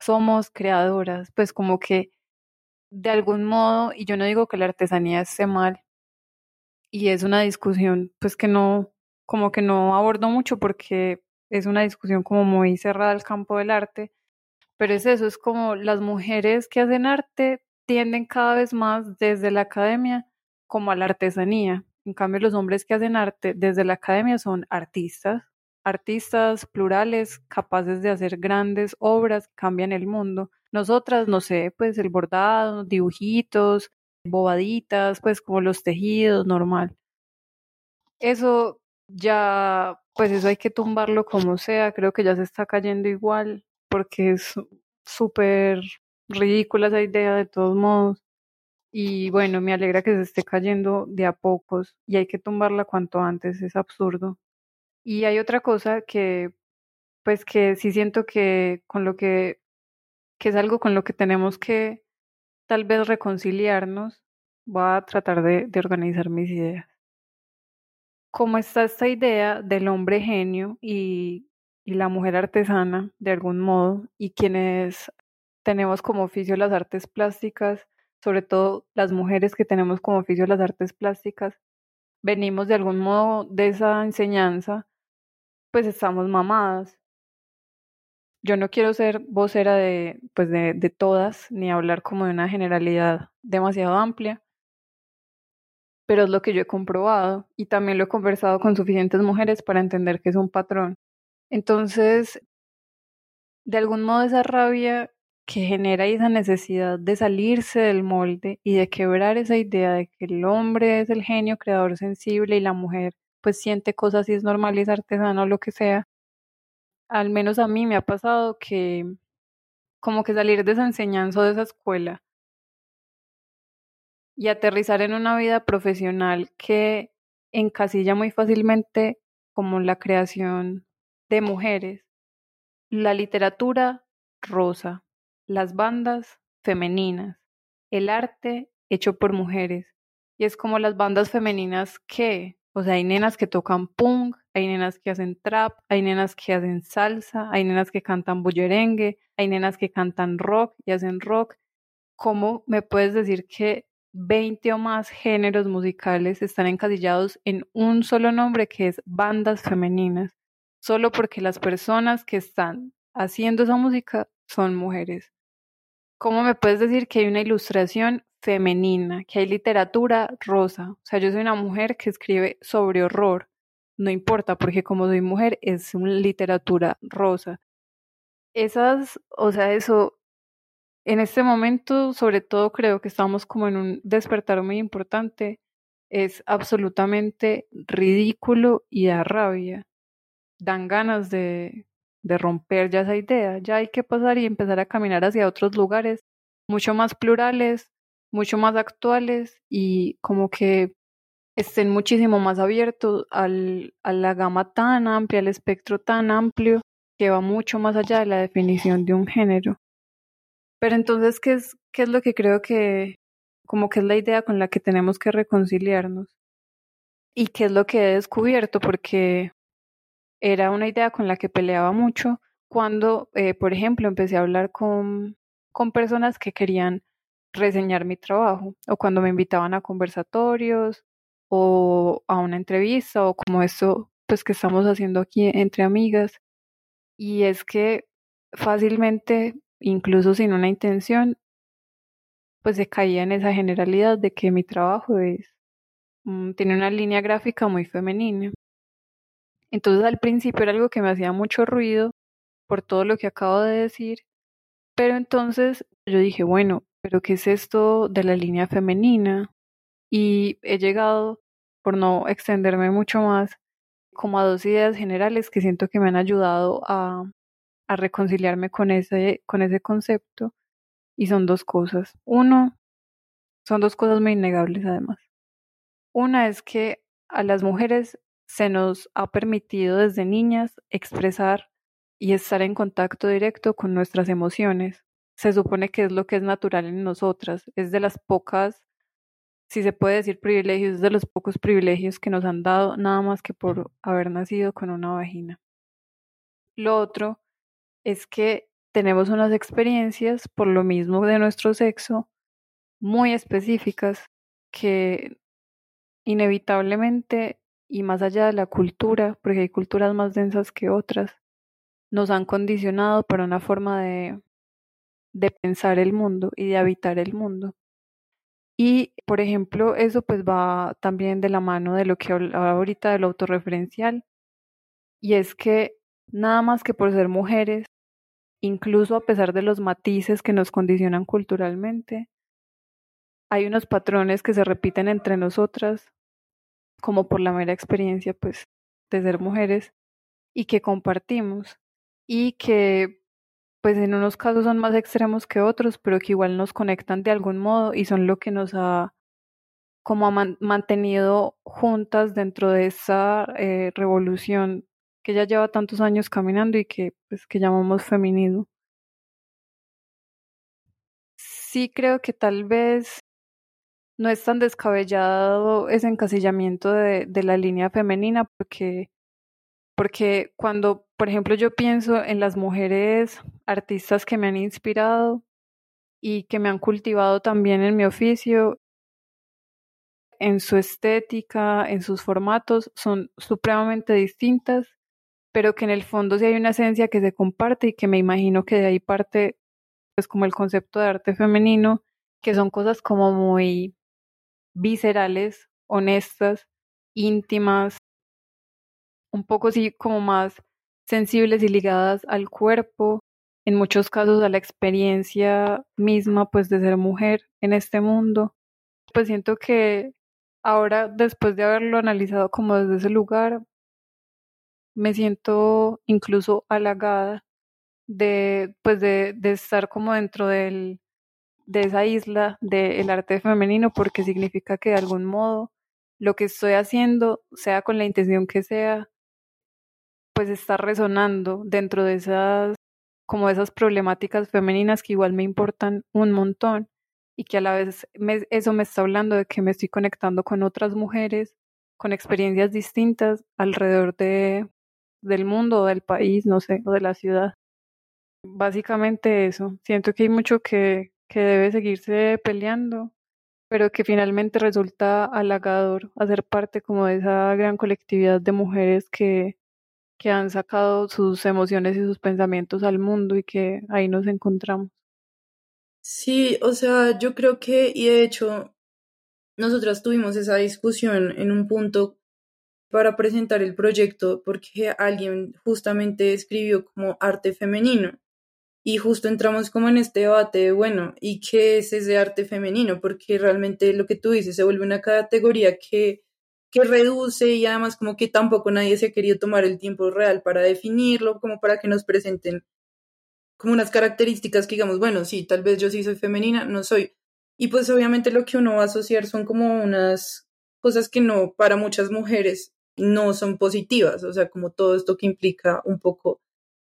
somos creadoras, pues como que de algún modo, y yo no digo que la artesanía esté mal, y es una discusión pues que no, como que no abordo mucho porque es una discusión como muy cerrada al campo del arte, pero es eso, es como las mujeres que hacen arte tienden cada vez más desde la academia como a la artesanía. En cambio, los hombres que hacen arte desde la academia son artistas, artistas plurales capaces de hacer grandes obras que cambian el mundo. Nosotras, no sé, pues el bordado, dibujitos, bobaditas, pues como los tejidos, normal. Eso ya, pues eso hay que tumbarlo como sea, creo que ya se está cayendo igual, porque es súper ridícula esa idea de todos modos. Y bueno, me alegra que se esté cayendo de a pocos y hay que tumbarla cuanto antes, es absurdo. Y hay otra cosa que, pues que sí siento que con lo que que es algo con lo que tenemos que tal vez reconciliarnos, voy a tratar de, de organizar mis ideas. Como está esta idea del hombre genio y, y la mujer artesana, de algún modo, y quienes tenemos como oficio las artes plásticas, sobre todo las mujeres que tenemos como oficio las artes plásticas, venimos de algún modo de esa enseñanza, pues estamos mamadas yo no quiero ser vocera de, pues de, todas, ni hablar como de una generalidad demasiado amplia, pero es lo que yo he comprobado y también lo he conversado con suficientes mujeres para entender que es un patrón. Entonces, de algún modo esa rabia que genera esa necesidad de salirse del molde y de quebrar esa idea de que el hombre es el genio creador sensible y la mujer pues siente cosas y es normal y es artesano lo que sea, al menos a mí me ha pasado que como que salir de esa enseñanza o de esa escuela y aterrizar en una vida profesional que encasilla muy fácilmente como la creación de mujeres, la literatura rosa, las bandas femeninas, el arte hecho por mujeres. Y es como las bandas femeninas que o sea, hay nenas que tocan punk, hay nenas que hacen trap, hay nenas que hacen salsa, hay nenas que cantan bullerengue, hay nenas que cantan rock y hacen rock. ¿cómo me puedes decir que 20 o más géneros musicales están encasillados en un solo nombre que es bandas femeninas? Solo porque las personas que están haciendo esa música son mujeres. ¿Cómo me puedes decir que hay una ilustración femenina, que hay literatura rosa? O sea, yo soy una mujer que escribe sobre horror. No importa, porque como soy mujer es una literatura rosa. Esas, o sea, eso, en este momento, sobre todo creo que estamos como en un despertar muy importante, es absolutamente ridículo y da rabia. Dan ganas de, de romper ya esa idea. Ya hay que pasar y empezar a caminar hacia otros lugares mucho más plurales, mucho más actuales y como que estén muchísimo más abiertos al, a la gama tan amplia, al espectro tan amplio que va mucho más allá de la definición de un género. Pero entonces, ¿qué es, qué es lo que creo que, como que es la idea con la que tenemos que reconciliarnos? ¿Y qué es lo que he descubierto? Porque era una idea con la que peleaba mucho cuando, eh, por ejemplo, empecé a hablar con, con personas que querían reseñar mi trabajo o cuando me invitaban a conversatorios o a una entrevista o como esto pues que estamos haciendo aquí entre amigas. Y es que fácilmente incluso sin una intención pues se caía en esa generalidad de que mi trabajo es mm, tiene una línea gráfica muy femenina. Entonces al principio era algo que me hacía mucho ruido por todo lo que acabo de decir, pero entonces yo dije, bueno, pero ¿qué es esto de la línea femenina? Y he llegado, por no extenderme mucho más, como a dos ideas generales que siento que me han ayudado a, reconciliarme con ese, con ese concepto. Y son dos cosas. Uno, son dos cosas muy innegables además. Una es que a las mujeres se nos ha permitido desde niñas expresar y estar en contacto directo con nuestras emociones. Se supone que es lo que es natural en nosotras, es de las pocas, si se puede decir privilegios, es de los pocos privilegios que nos han dado nada más que por haber nacido con una vagina. Lo otro es que tenemos unas experiencias por lo mismo de nuestro sexo muy específicas que inevitablemente y más allá de la cultura, porque hay culturas más densas que otras, nos han condicionado para una forma de, de pensar el mundo y de habitar el mundo. Y, por ejemplo, eso pues va también de la mano de lo que hablaba ahorita del autorreferencial, y es que nada más que por ser mujeres, incluso a pesar de los matices que nos condicionan culturalmente, hay unos patrones que se repiten entre nosotras como por la mera experiencia pues de ser mujeres y que compartimos y que pues en unos casos son más extremos que otros, pero que igual nos conectan de algún modo y son lo que nos ha como ha mantenido juntas dentro de esa eh, revolución que ya lleva tantos años caminando y que pues que llamamos feminismo. Sí creo que tal vez no es tan descabellado ese encasillamiento de, de la línea femenina porque, porque cuando, por ejemplo, yo pienso en las mujeres artistas que me han inspirado y que me han cultivado también en mi oficio, en su estética, en sus formatos, son supremamente distintas, pero que en el fondo sí hay una esencia que se comparte y que me imagino que de ahí parte, pues como el concepto de arte femenino, que son cosas como muy viscerales, honestas, íntimas, un poco así como más sensibles y ligadas al cuerpo, en muchos casos a la experiencia misma pues de ser mujer en este mundo. Pues siento que ahora después de haberlo analizado como desde ese lugar, me siento incluso halagada de pues de, de estar como dentro del de esa isla del arte femenino porque significa que de algún modo lo que estoy haciendo, sea con la intención que sea, pues está resonando dentro de esas como esas problemáticas femeninas que igual me importan un montón y que a la vez eso me está hablando de que me estoy conectando con otras mujeres con experiencias distintas alrededor de del mundo del país, no sé, o de la ciudad. Básicamente eso. Siento que hay mucho que que debe seguirse peleando, pero que finalmente resulta halagador hacer parte como de esa gran colectividad de mujeres que, que han sacado sus emociones y sus pensamientos al mundo y que ahí nos encontramos. Sí, o sea, yo creo que, y de hecho, nosotras tuvimos esa discusión en un punto para presentar el proyecto porque alguien justamente escribió como arte femenino y justo entramos como en este debate de, bueno, ¿y qué es ese arte femenino? Porque realmente lo que tú dices se vuelve una categoría que, que reduce y además como que tampoco nadie se ha querido tomar el tiempo real para definirlo, como para que nos presenten como unas características que digamos, bueno, sí, tal vez yo sí soy femenina, no soy. Y pues obviamente lo que uno va a asociar son como unas cosas que no, para muchas mujeres no son positivas, o sea, como todo esto que implica un poco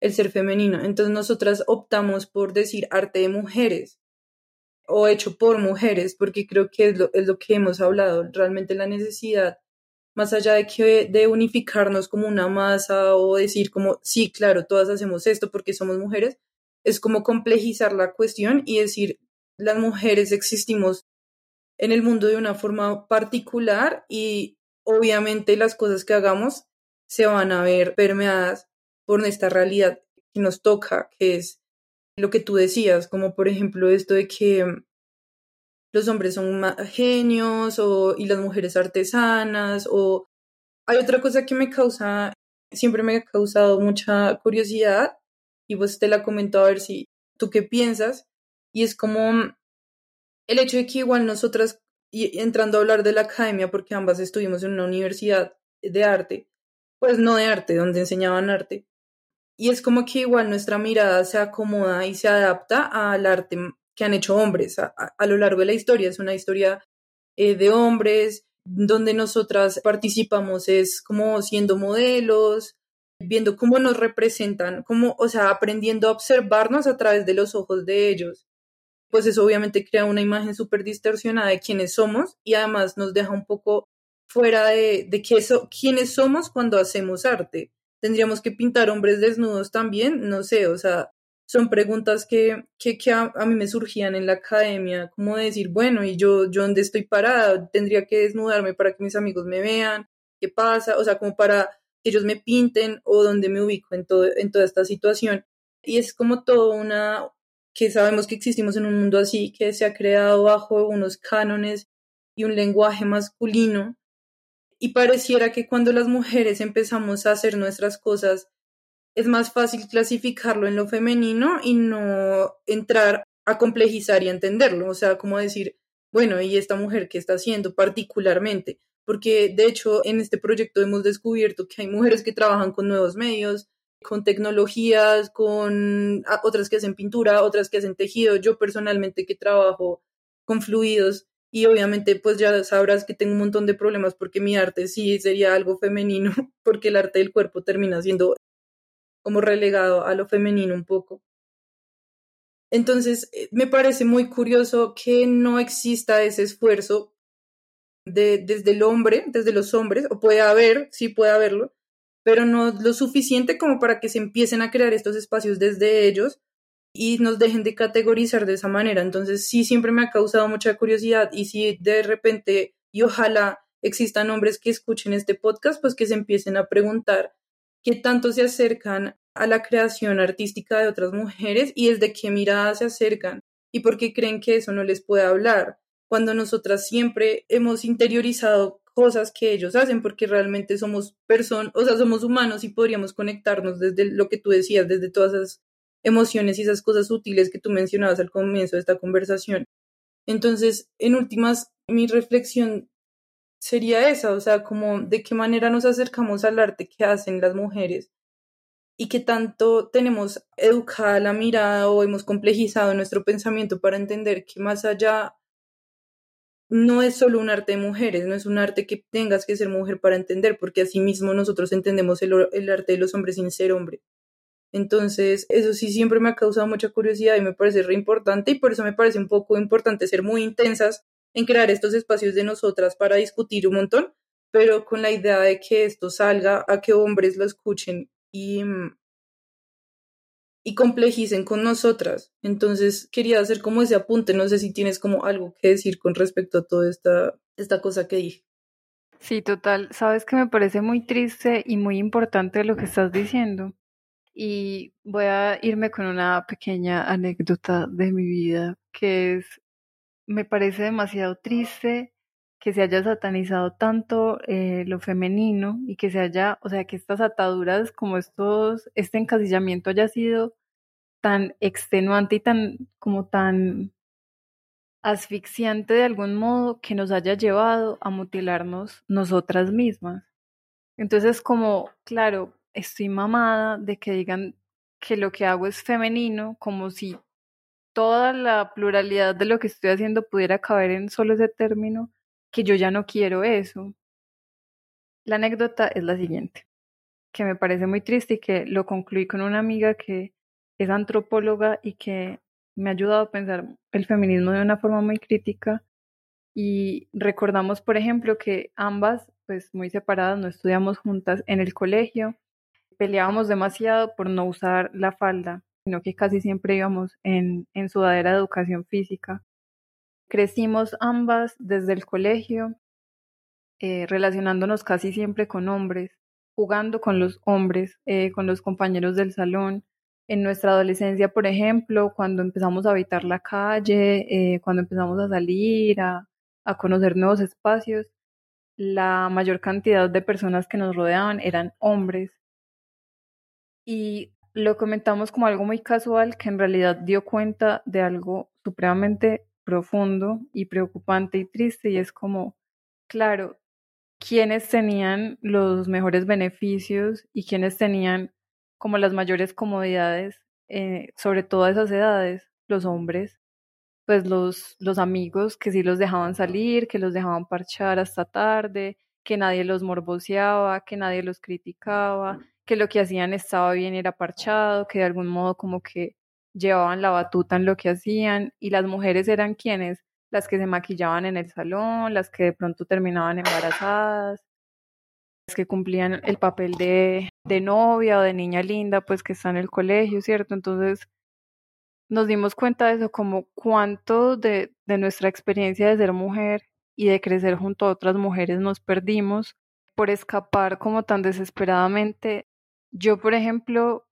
el ser femenino. Entonces nosotras optamos por decir arte de mujeres o hecho por mujeres, porque creo que es lo, es lo que hemos hablado, realmente la necesidad, más allá de que de unificarnos como una masa o decir como, sí, claro, todas hacemos esto porque somos mujeres, es como complejizar la cuestión y decir, las mujeres existimos en el mundo de una forma particular y obviamente las cosas que hagamos se van a ver permeadas por esta realidad que nos toca, que es lo que tú decías, como por ejemplo esto de que los hombres son genios o, y las mujeres artesanas o hay otra cosa que me causa, siempre me ha causado mucha curiosidad y pues te la comento a ver si tú qué piensas y es como el hecho de que igual nosotras y entrando a hablar de la academia porque ambas estuvimos en una universidad de arte, pues no de arte, donde enseñaban arte, y es como que igual nuestra mirada se acomoda y se adapta al arte que han hecho hombres a, lo largo de la historia. Es una historia eh, de hombres donde nosotras participamos, es como siendo modelos, viendo cómo nos representan, como, o sea, aprendiendo a observarnos a través de los ojos de ellos. Pues eso obviamente crea una imagen súper distorsionada de quiénes somos y además nos deja un poco fuera de, de qué quiénes somos cuando hacemos arte tendríamos que pintar hombres desnudos también, no sé, o sea, son preguntas que, que, que a, mí me surgían en la academia, como decir, bueno, ¿y yo, yo dónde estoy parada? ¿Tendría que desnudarme para que mis amigos me vean? ¿Qué pasa? O sea, como para que ellos me pinten o dónde me ubico en, todo, en toda esta situación. Y es como todo una, que sabemos que existimos en un mundo así, que se ha creado bajo unos cánones y un lenguaje masculino y pareciera que cuando las mujeres empezamos a hacer nuestras cosas, es más fácil clasificarlo en lo femenino y no entrar a complejizar y entenderlo. O sea, como decir, bueno, ¿y esta mujer qué está haciendo particularmente? Porque de hecho en este proyecto hemos descubierto que hay mujeres que trabajan con nuevos medios, con tecnologías, con ah, otras que hacen pintura, otras que hacen tejido. Yo personalmente que trabajo con fluidos, y obviamente pues ya sabrás que tengo un montón de problemas porque mi arte sí sería algo femenino, (laughs) porque el arte del cuerpo termina siendo como relegado a lo femenino un poco. Entonces, eh, me parece muy curioso que no exista ese esfuerzo de, desde el hombre, desde los hombres, o puede haber, sí puede haberlo, pero no lo suficiente como para que se empiecen a crear estos espacios desde ellos y nos dejen de categorizar de esa manera. Entonces, sí, siempre me ha causado mucha curiosidad y si de repente, y ojalá existan hombres que escuchen este podcast, pues que se empiecen a preguntar qué tanto se acercan a la creación artística de otras mujeres y desde qué mirada se acercan y por qué creen que eso no les puede hablar, cuando nosotras siempre hemos interiorizado cosas que ellos hacen porque realmente somos personas, o sea, somos humanos y podríamos conectarnos desde lo que tú decías, desde todas esas emociones y esas cosas sutiles que tú mencionabas al comienzo de esta conversación. Entonces, en últimas, mi reflexión sería esa, o sea, como de qué manera nos acercamos al arte que hacen las mujeres y qué tanto tenemos educada la mirada o hemos complejizado nuestro pensamiento para entender que más allá no es solo un arte de mujeres, no es un arte que tengas que ser mujer para entender, porque así mismo nosotros entendemos el, el arte de los hombres sin ser hombre. Entonces, eso sí siempre me ha causado mucha curiosidad y me parece re importante y por eso me parece un poco importante ser muy intensas en crear estos espacios de nosotras para discutir un montón, pero con la idea de que esto salga a que hombres lo escuchen y, y complejicen con nosotras. Entonces quería hacer como ese apunte, no sé si tienes como algo que decir con respecto a toda esta, esta cosa que dije. Sí, total. Sabes que me parece muy triste y muy importante lo que estás diciendo. Y voy a irme con una pequeña anécdota de mi vida, que es, me parece demasiado triste que se haya satanizado tanto eh, lo femenino y que se haya, o sea, que estas ataduras como estos, este encasillamiento haya sido tan extenuante y tan, como tan asfixiante de algún modo que nos haya llevado a mutilarnos nosotras mismas. Entonces, como, claro, estoy mamada de que digan que lo que hago es femenino, como si toda la pluralidad de lo que estoy haciendo pudiera caber en solo ese término, que yo ya no quiero eso. La anécdota es la siguiente, que me parece muy triste y que lo concluí con una amiga que es antropóloga y que me ha ayudado a pensar el feminismo de una forma muy crítica y recordamos, por ejemplo, que ambas, pues muy separadas, no estudiamos juntas en el colegio, peleábamos demasiado por no usar la falda, sino que casi siempre íbamos en, en sudadera de educación física. Crecimos ambas desde el colegio, eh, relacionándonos casi siempre con hombres, jugando con los hombres, eh, con los compañeros del salón, en nuestra adolescencia, por ejemplo, cuando empezamos a habitar la calle, eh, cuando empezamos a salir, a, a conocer nuevos espacios, la mayor cantidad de personas que nos rodeaban eran hombres. Y lo comentamos como algo muy casual que en realidad dio cuenta de algo supremamente profundo y preocupante y triste y es como, claro, quienes tenían los mejores beneficios y quienes tenían como las mayores comodidades, eh, sobre todo a esas edades, los hombres, pues los, los amigos que sí los dejaban salir, que los dejaban parchar hasta tarde, que nadie los morboseaba, que nadie los criticaba, que lo que hacían estaba bien era parchado, que de algún modo como que llevaban la batuta en lo que hacían y las mujeres eran quienes, las que se maquillaban en el salón, las que de pronto terminaban embarazadas, que cumplían el papel de, de novia o de niña linda, pues que está en el colegio, ¿cierto? Entonces nos dimos cuenta de eso, como cuánto de, de nuestra experiencia de ser mujer y de crecer junto a otras mujeres nos perdimos por escapar como tan desesperadamente. Yo, por ejemplo,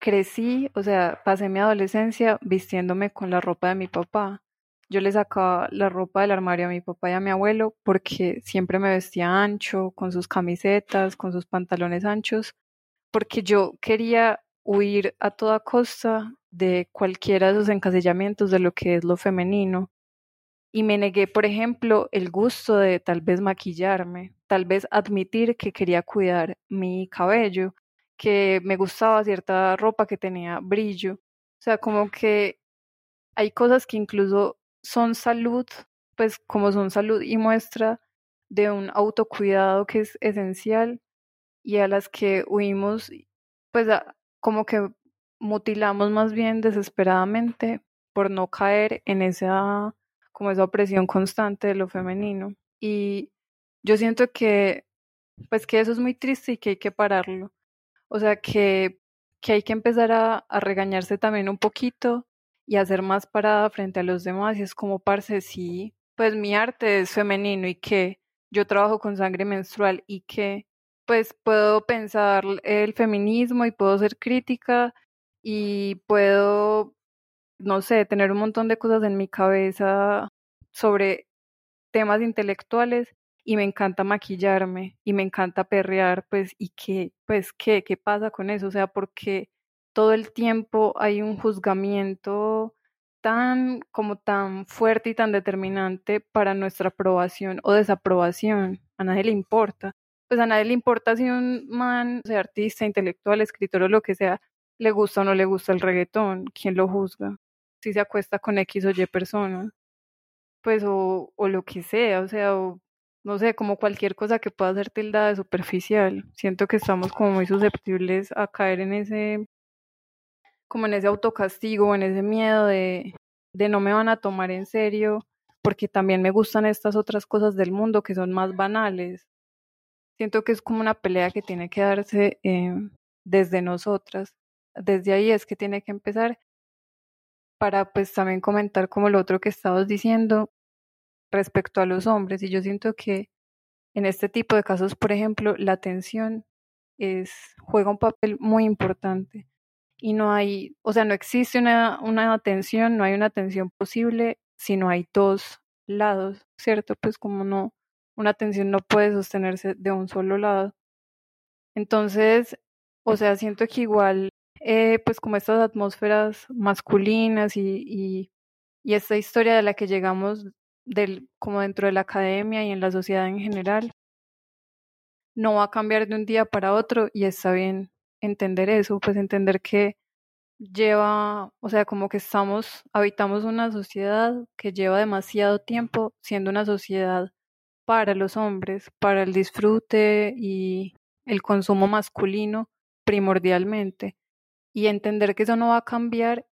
crecí, o sea, pasé mi adolescencia vistiéndome con la ropa de mi papá. Yo le sacaba la ropa del armario a mi papá y a mi abuelo porque siempre me vestía ancho, con sus camisetas, con sus pantalones anchos, porque yo quería huir a toda costa de cualquiera de esos encasillamientos de lo que es lo femenino. Y me negué, por ejemplo, el gusto de tal vez maquillarme, tal vez admitir que quería cuidar mi cabello, que me gustaba cierta ropa que tenía brillo. O sea, como que hay cosas que incluso son salud, pues como son salud y muestra de un autocuidado que es esencial y a las que huimos, pues como que mutilamos más bien desesperadamente por no caer en esa como esa opresión constante de lo femenino y yo siento que pues que eso es muy triste y que hay que pararlo o sea que que hay que empezar a, a regañarse también un poquito y hacer más parada frente a los demás. Y es como, parce, sí, pues mi arte es femenino y que yo trabajo con sangre menstrual y que pues puedo pensar el feminismo y puedo ser crítica y puedo, no sé, tener un montón de cosas en mi cabeza sobre temas intelectuales y me encanta maquillarme y me encanta perrear, pues, y qué, pues, qué, qué pasa con eso, o sea, porque todo el tiempo hay un juzgamiento tan como tan fuerte y tan determinante para nuestra aprobación o desaprobación. A nadie le importa. Pues a nadie le importa si un man, sea artista, intelectual, escritor o lo que sea, le gusta o no le gusta el reggaetón. ¿Quién lo juzga? Si se acuesta con X o Y persona. Pues o, o lo que sea, o sea, no sé, como cualquier cosa que pueda ser tildada de superficial. Siento que estamos como muy susceptibles a caer en ese como en ese autocastigo, en ese miedo de, de no me van a tomar en serio, porque también me gustan estas otras cosas del mundo que son más banales. Siento que es como una pelea que tiene que darse eh, desde nosotras. desde ahí es que tiene que empezar para pues también comentar como lo otro que estabas diciendo respecto a los hombres y yo siento que en este tipo de casos, por ejemplo, la atención es juega un papel muy importante y no hay, o sea, no existe una, una atención, no hay una atención posible si no hay dos lados, ¿cierto? Pues como no, una atención no puede sostenerse de un solo lado. Entonces, o sea, siento que igual, eh, pues como estas atmósferas masculinas y, y, y esta historia de la que llegamos del, como dentro de la academia y en la sociedad en general, no va a cambiar de un día para otro y está bien entender eso, pues entender que lleva, o sea, como que estamos, habitamos una sociedad que lleva demasiado tiempo siendo una sociedad para los hombres, para el disfrute y el consumo masculino primordialmente. Y entender que eso no va a cambiar,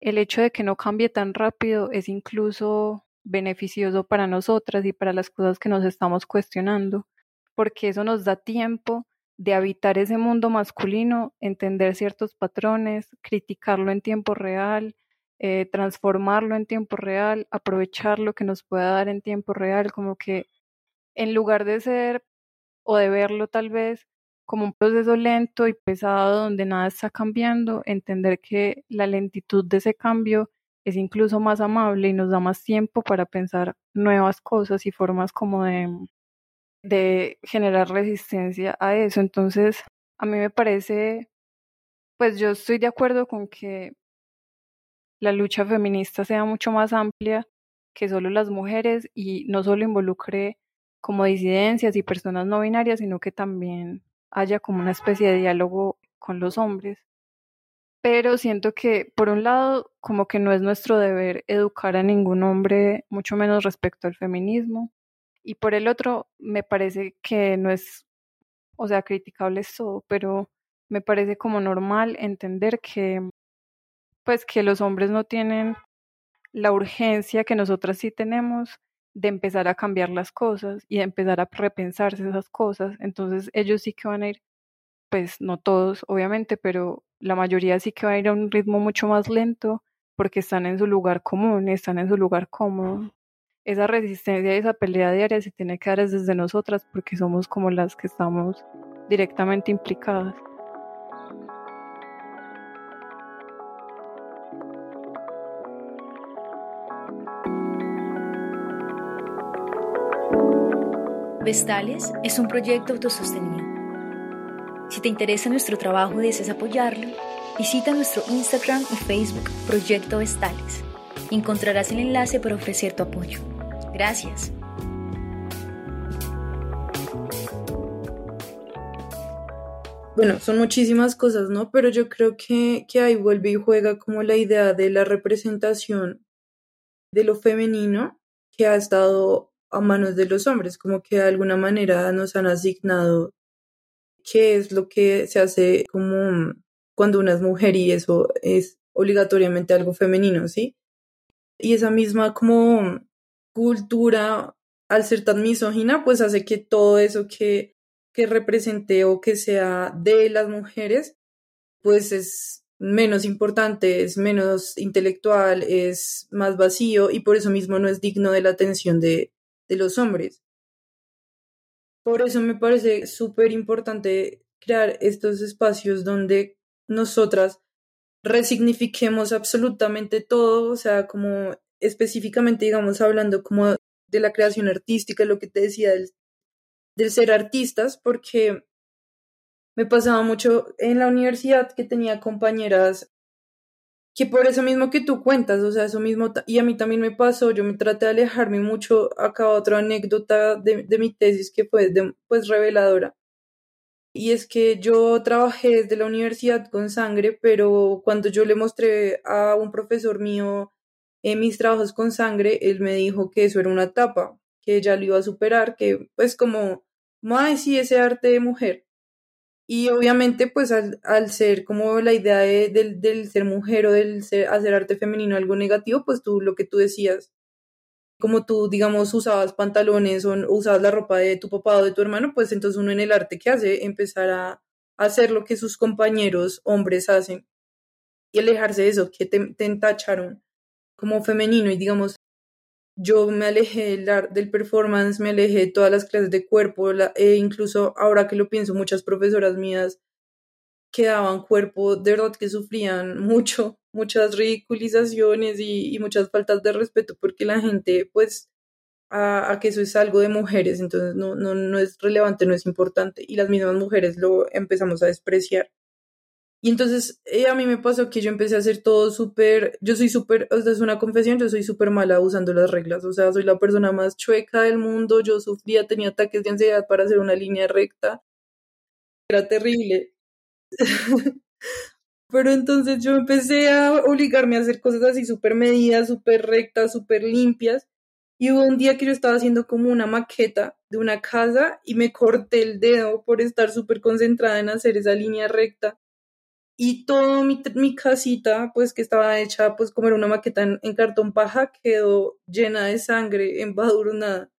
el hecho de que no cambie tan rápido es incluso beneficioso para nosotras y para las cosas que nos estamos cuestionando, porque eso nos da tiempo de habitar ese mundo masculino, entender ciertos patrones, criticarlo en tiempo real, eh, transformarlo en tiempo real, aprovechar lo que nos pueda dar en tiempo real, como que en lugar de ser o de verlo tal vez como un proceso lento y pesado donde nada está cambiando, entender que la lentitud de ese cambio es incluso más amable y nos da más tiempo para pensar nuevas cosas y formas como de generar resistencia a eso. Entonces, a mí me parece, pues yo estoy de acuerdo con que la lucha feminista sea mucho más amplia que solo las mujeres y no solo involucre como disidencias y personas no binarias, sino que también haya como una especie de diálogo con los hombres. Pero siento que, por un lado, como que no es nuestro deber educar a ningún hombre, mucho menos respecto al feminismo. Y por el otro, me parece que no es, o sea, criticable eso, pero me parece como normal entender que, pues, que los hombres no tienen la urgencia que nosotras sí tenemos de empezar a cambiar las cosas y de empezar a repensarse esas cosas. Entonces ellos sí que van a ir, pues no todos, obviamente, pero la mayoría sí que va a ir a un ritmo mucho más lento porque están en su lugar común, están en su lugar cómodo esa resistencia y esa pelea diaria se tiene que dar desde nosotras porque somos como las que estamos directamente implicadas. Vestales es un proyecto autosostenido. Si te interesa nuestro trabajo y deseas apoyarlo, visita nuestro Instagram y Facebook Proyecto Vestales. Encontrarás el enlace para ofrecer tu apoyo. Gracias. Bueno, son muchísimas cosas, ¿no? Pero yo creo que, que ahí vuelve y juega como la idea de la representación de lo femenino que ha estado a manos de los hombres, como que de alguna manera nos han asignado qué es lo que se hace como cuando una es mujer y eso es obligatoriamente algo femenino, ¿sí? Y esa misma como cultura, al ser tan misógina, pues hace que todo eso que, que represente o que sea de las mujeres, pues es menos importante, es menos intelectual, es más vacío y por eso mismo no es digno de la atención de, de los hombres. Por eso me parece súper importante crear estos espacios donde nosotras resignifiquemos absolutamente todo, o sea, como específicamente, digamos, hablando como de la creación artística, lo que te decía del, del ser artistas, porque me pasaba mucho en la universidad que tenía compañeras que por eso mismo que tú cuentas, o sea, eso mismo, y a mí también me pasó, yo me traté de alejarme mucho, acá otra anécdota de, de mi tesis que fue pues reveladora, y es que yo trabajé desde la universidad con sangre, pero cuando yo le mostré a un profesor mío en mis trabajos con sangre, él me dijo que eso era una etapa, que ella lo iba a superar, que pues como, ay, sí, ese arte de mujer. Y obviamente pues al, al ser como la idea de, del, del ser mujer o del ser, hacer arte femenino algo negativo, pues tú lo que tú decías, como tú, digamos, usabas pantalones o usabas la ropa de tu papá o de tu hermano, pues entonces uno en el arte que hace empezar a, hacer lo que sus compañeros hombres hacen y alejarse de eso, que te, te entacharon como femenino y digamos, yo me alejé del, performance, me alejé de todas las clases de cuerpo, e incluso ahora que lo pienso, muchas profesoras mías que daban cuerpo, de verdad que sufrían (laughs) mucho, muchas ridiculizaciones y, y muchas faltas de respeto porque la gente pues a, a que eso es algo de mujeres, entonces no, no, no es relevante, no es importante y las mismas mujeres lo empezamos a despreciar. Y entonces eh, a mí me pasó que yo empecé a hacer todo súper, yo soy súper, o sea, es una confesión, yo soy súper mala usando las reglas, o sea, soy la persona más chueca del mundo, yo sufría, tenía ataques de ansiedad para hacer una línea recta, era terrible. (laughs) Pero entonces yo empecé a obligarme a hacer cosas así súper medidas, súper rectas, súper limpias. Y hubo un día que yo estaba haciendo como una maqueta de una casa y me corté el dedo por estar súper concentrada en hacer esa línea recta. Y toda mi, mi casita, pues que estaba hecha, pues como era una maqueta en, cartón paja, quedó llena de sangre, embadurnada.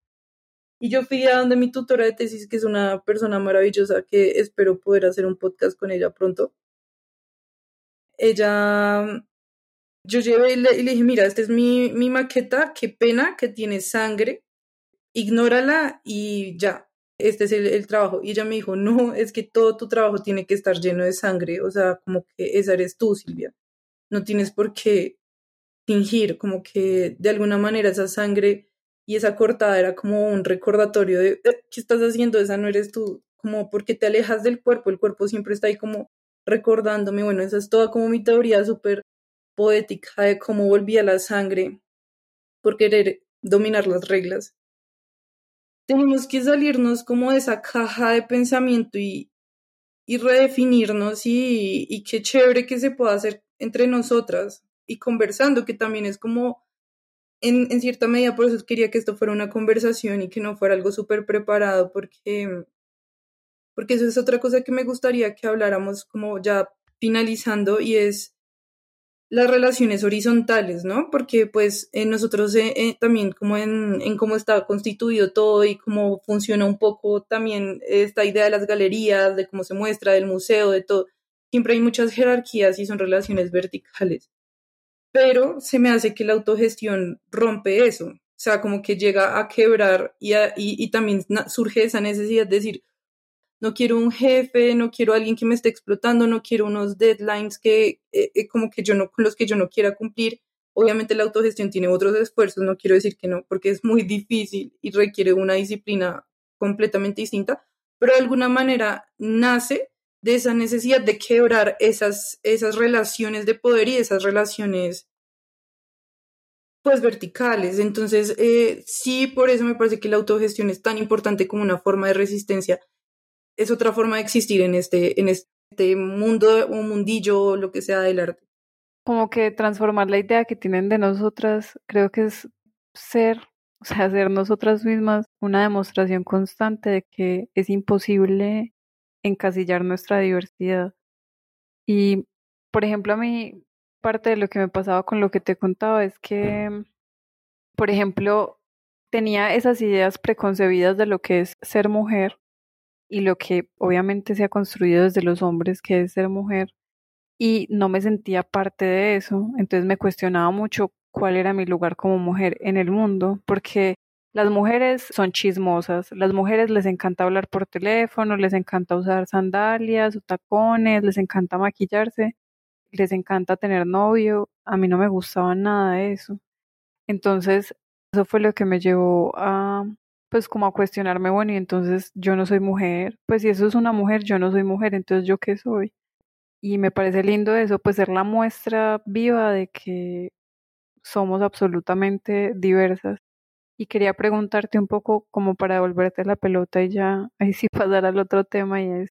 Y yo fui a donde mi tutora de tesis, que es una persona maravillosa, que espero poder hacer un podcast con ella pronto. Ella, yo llevé y le, y le dije, mira, esta es mi, mi maqueta, qué pena que tiene sangre, ignórala y ya, este es el, trabajo. Y ella me dijo, no, es que todo tu trabajo tiene que estar lleno de sangre, o sea, como que esa eres tú, Silvia. No tienes por qué fingir, como que de alguna manera esa sangre y esa cortada era como un recordatorio de "Eh, ¿qué estás haciendo? Esa no eres tú, como porque te alejas del cuerpo, el cuerpo siempre está ahí como recordándome, bueno, esa es toda como mi teoría súper poética de cómo volvía la sangre por querer dominar las reglas. Tenemos que salirnos como de esa caja de pensamiento y, y redefinirnos y, y qué chévere que se pueda hacer entre nosotras y conversando, que también es como en, en cierta medida, por eso quería que esto fuera una conversación y que no fuera algo súper preparado, porque, porque eso es otra cosa que me gustaría que habláramos como ya finalizando y es las relaciones horizontales, ¿no? Porque pues eh, nosotros eh, también como en, en cómo está constituido todo y cómo funciona un poco también esta idea de las galerías, de cómo se muestra, del museo, de todo, siempre hay muchas jerarquías y son relaciones verticales pero se me hace que la autogestión rompe eso, o sea, como que llega a quebrar y, a- y, y también surge esa necesidad de decir, no quiero un jefe, no quiero alguien que me esté explotando, no quiero unos deadlines que eh, eh, como que yo no, con los que yo no quiera cumplir. Obviamente la autogestión tiene otros esfuerzos, no quiero decir que no, porque es muy difícil y requiere una disciplina completamente distinta, pero de alguna manera nace de esa necesidad de quebrar esas, esas relaciones de poder y esas relaciones pues verticales. Entonces, eh, sí, por eso me parece que la autogestión es tan importante como una forma de resistencia. Es otra forma de existir en este, en este mundo o mundillo, lo que sea del arte. Como que transformar la idea que tienen de nosotras, creo que es ser, o sea, ser nosotras mismas una demostración constante de que es imposible encasillar nuestra diversidad. Y, por ejemplo, a mí, parte de lo que me pasaba con lo que te contaba es que, por ejemplo, tenía esas ideas preconcebidas de lo que es ser mujer y lo que obviamente se ha construido desde los hombres, que es ser mujer, y no me sentía parte de eso. Entonces me cuestionaba mucho cuál era mi lugar como mujer en el mundo, porque las mujeres son chismosas, las mujeres les encanta hablar por teléfono, les encanta usar sandalias o tacones, les encanta maquillarse, les encanta tener novio. A mí no me gustaba nada de eso. Entonces, eso fue lo que me llevó a, pues como a cuestionarme, bueno, y entonces yo no soy mujer, pues si eso es una mujer, yo no soy mujer, entonces yo qué soy. Y me parece lindo eso, pues ser la muestra viva de que somos absolutamente diversas. Y quería preguntarte un poco como para devolverte la pelota y ya ahí sí (laughs) pasar al otro tema y es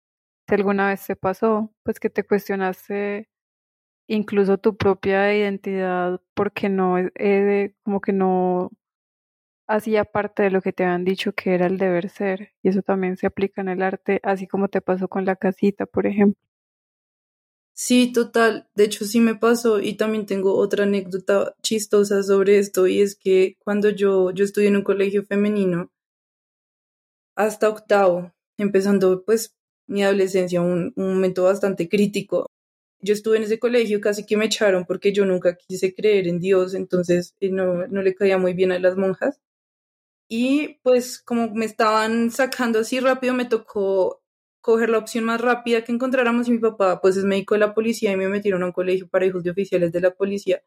si alguna vez te pasó, pues que te cuestionaste incluso tu propia identidad porque no es eh, como que no hacía parte de lo que te habían dicho que era el deber ser y eso también se aplica en el arte, así como te pasó con la casita, por ejemplo. Sí, total. De hecho, sí me pasó y también tengo otra anécdota chistosa sobre esto y es que cuando yo, yo estudié en un colegio femenino hasta octavo, empezando pues mi adolescencia, un, un momento bastante crítico. Yo estuve en ese colegio, casi que me echaron porque yo nunca quise creer en Dios, entonces eh, no, no le caía muy bien a las monjas. Y pues como me estaban sacando así rápido, me tocó coger la opción más rápida que encontráramos y mi papá pues es médico de la policía y me metieron a un colegio para hijos de oficiales de la policía.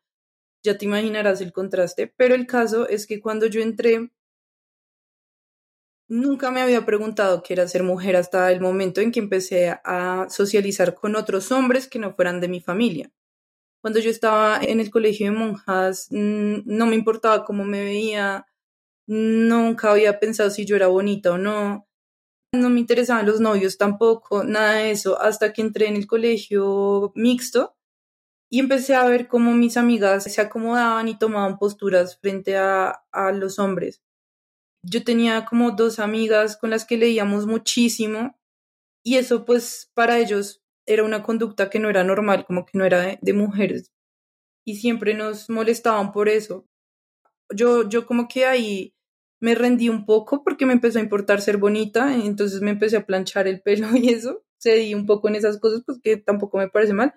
Ya te imaginarás el contraste, pero el caso es que cuando yo entré, nunca me había preguntado qué era ser mujer hasta el momento en que empecé a socializar con otros hombres que no fueran de mi familia. Cuando yo estaba en el colegio de monjas, mm, no me importaba cómo me veía, nunca había pensado si yo era bonita o no, no me interesaban los novios tampoco, nada de eso, hasta que entré en el colegio mixto y empecé a ver cómo mis amigas se acomodaban y tomaban posturas frente a, los hombres. Yo tenía como dos amigas con las que leíamos muchísimo y eso pues para ellos era una conducta que no era normal, como que no era de mujeres y siempre nos molestaban por eso. Yo, yo como que ahí me rendí un poco porque me empezó a importar ser bonita, entonces me empecé a planchar el pelo (laughs) y eso, cedí un poco en esas cosas, pues que tampoco me parece mal.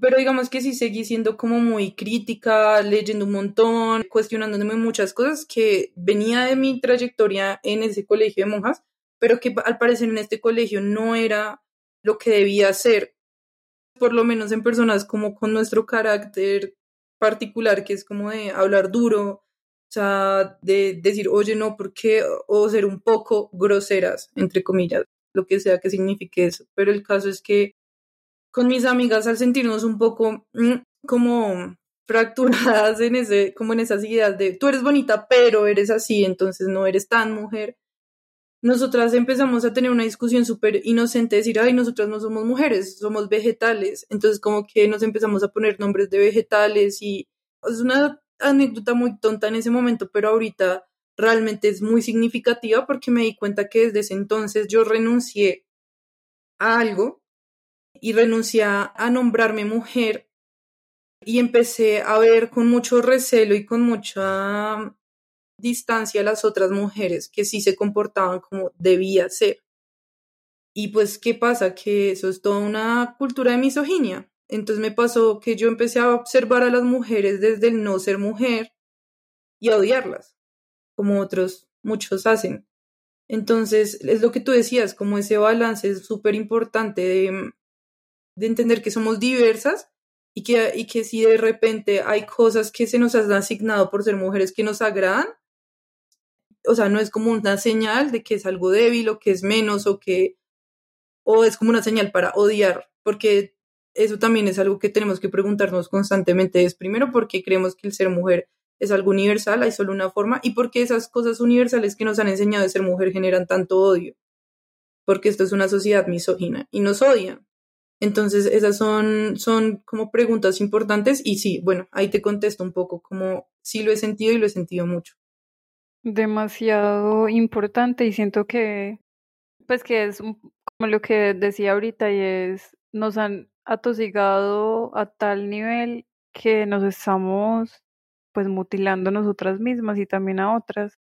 Pero digamos que sí seguí siendo como muy crítica, leyendo un montón, cuestionándome muchas cosas que venía de mi trayectoria en ese colegio de monjas, pero que al parecer en este colegio no era lo que debía ser, por lo menos en personas como con nuestro carácter particular, que es como de hablar duro, o sea, de decir, oye, no, ¿por qué? O ser un poco groseras, entre comillas, lo que sea que signifique eso. Pero el caso es que con mis amigas, al sentirnos un poco mm, como fracturadas en ese, como en esas ideas de tú eres bonita, pero eres así, entonces no eres tan mujer. Nosotras empezamos a tener una discusión súper inocente, decir, ay, nosotras no somos mujeres, somos vegetales. Entonces, como que nos empezamos a poner nombres de vegetales y es una anécdota muy tonta en ese momento, pero ahorita realmente es muy significativa porque me di cuenta que desde ese entonces yo renuncié a algo y renuncié a nombrarme mujer y empecé a ver con mucho recelo y con mucha distancia a las otras mujeres que sí se comportaban como debía ser. Y pues, ¿qué pasa? Que eso es toda una cultura de misoginia. Entonces me pasó que yo empecé a observar a las mujeres desde el no ser mujer y a odiarlas, como otros muchos hacen. Entonces, es lo que tú decías, como ese balance es súper importante de, de, entender que somos diversas y que, y que si de repente hay cosas que se nos han asignado por ser mujeres que nos agradan, o sea, no es como una señal de que es algo débil o que es menos o que, o es como una señal para odiar, porque eso también es algo que tenemos que preguntarnos constantemente. Es primero porque creemos que el ser mujer es algo universal, hay solo una forma, y porque esas cosas universales que nos han enseñado de ser mujer generan tanto odio. Porque esto es una sociedad misógina y nos odian. Entonces, esas son, son como preguntas importantes y sí, bueno, ahí te contesto un poco como sí lo he sentido y lo he sentido mucho. Demasiado importante y siento que, pues que es como lo que decía ahorita y es, nos han atosigado a tal nivel que nos estamos pues mutilando nosotras mismas y también a otras.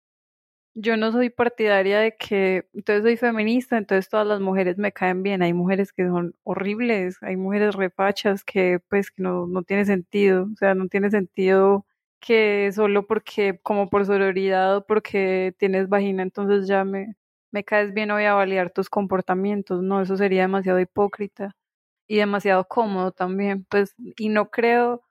Yo no soy partidaria de que, entonces soy feminista, entonces todas las mujeres me caen bien. Hay mujeres que son horribles, hay mujeres repachas que pues que no, no tiene sentido, o sea, no tiene sentido que solo porque, como por sororidad o porque tienes vagina, entonces ya me, me caes bien, voy a validar tus comportamientos. No, eso sería demasiado hipócrita y demasiado cómodo también, pues, y no creo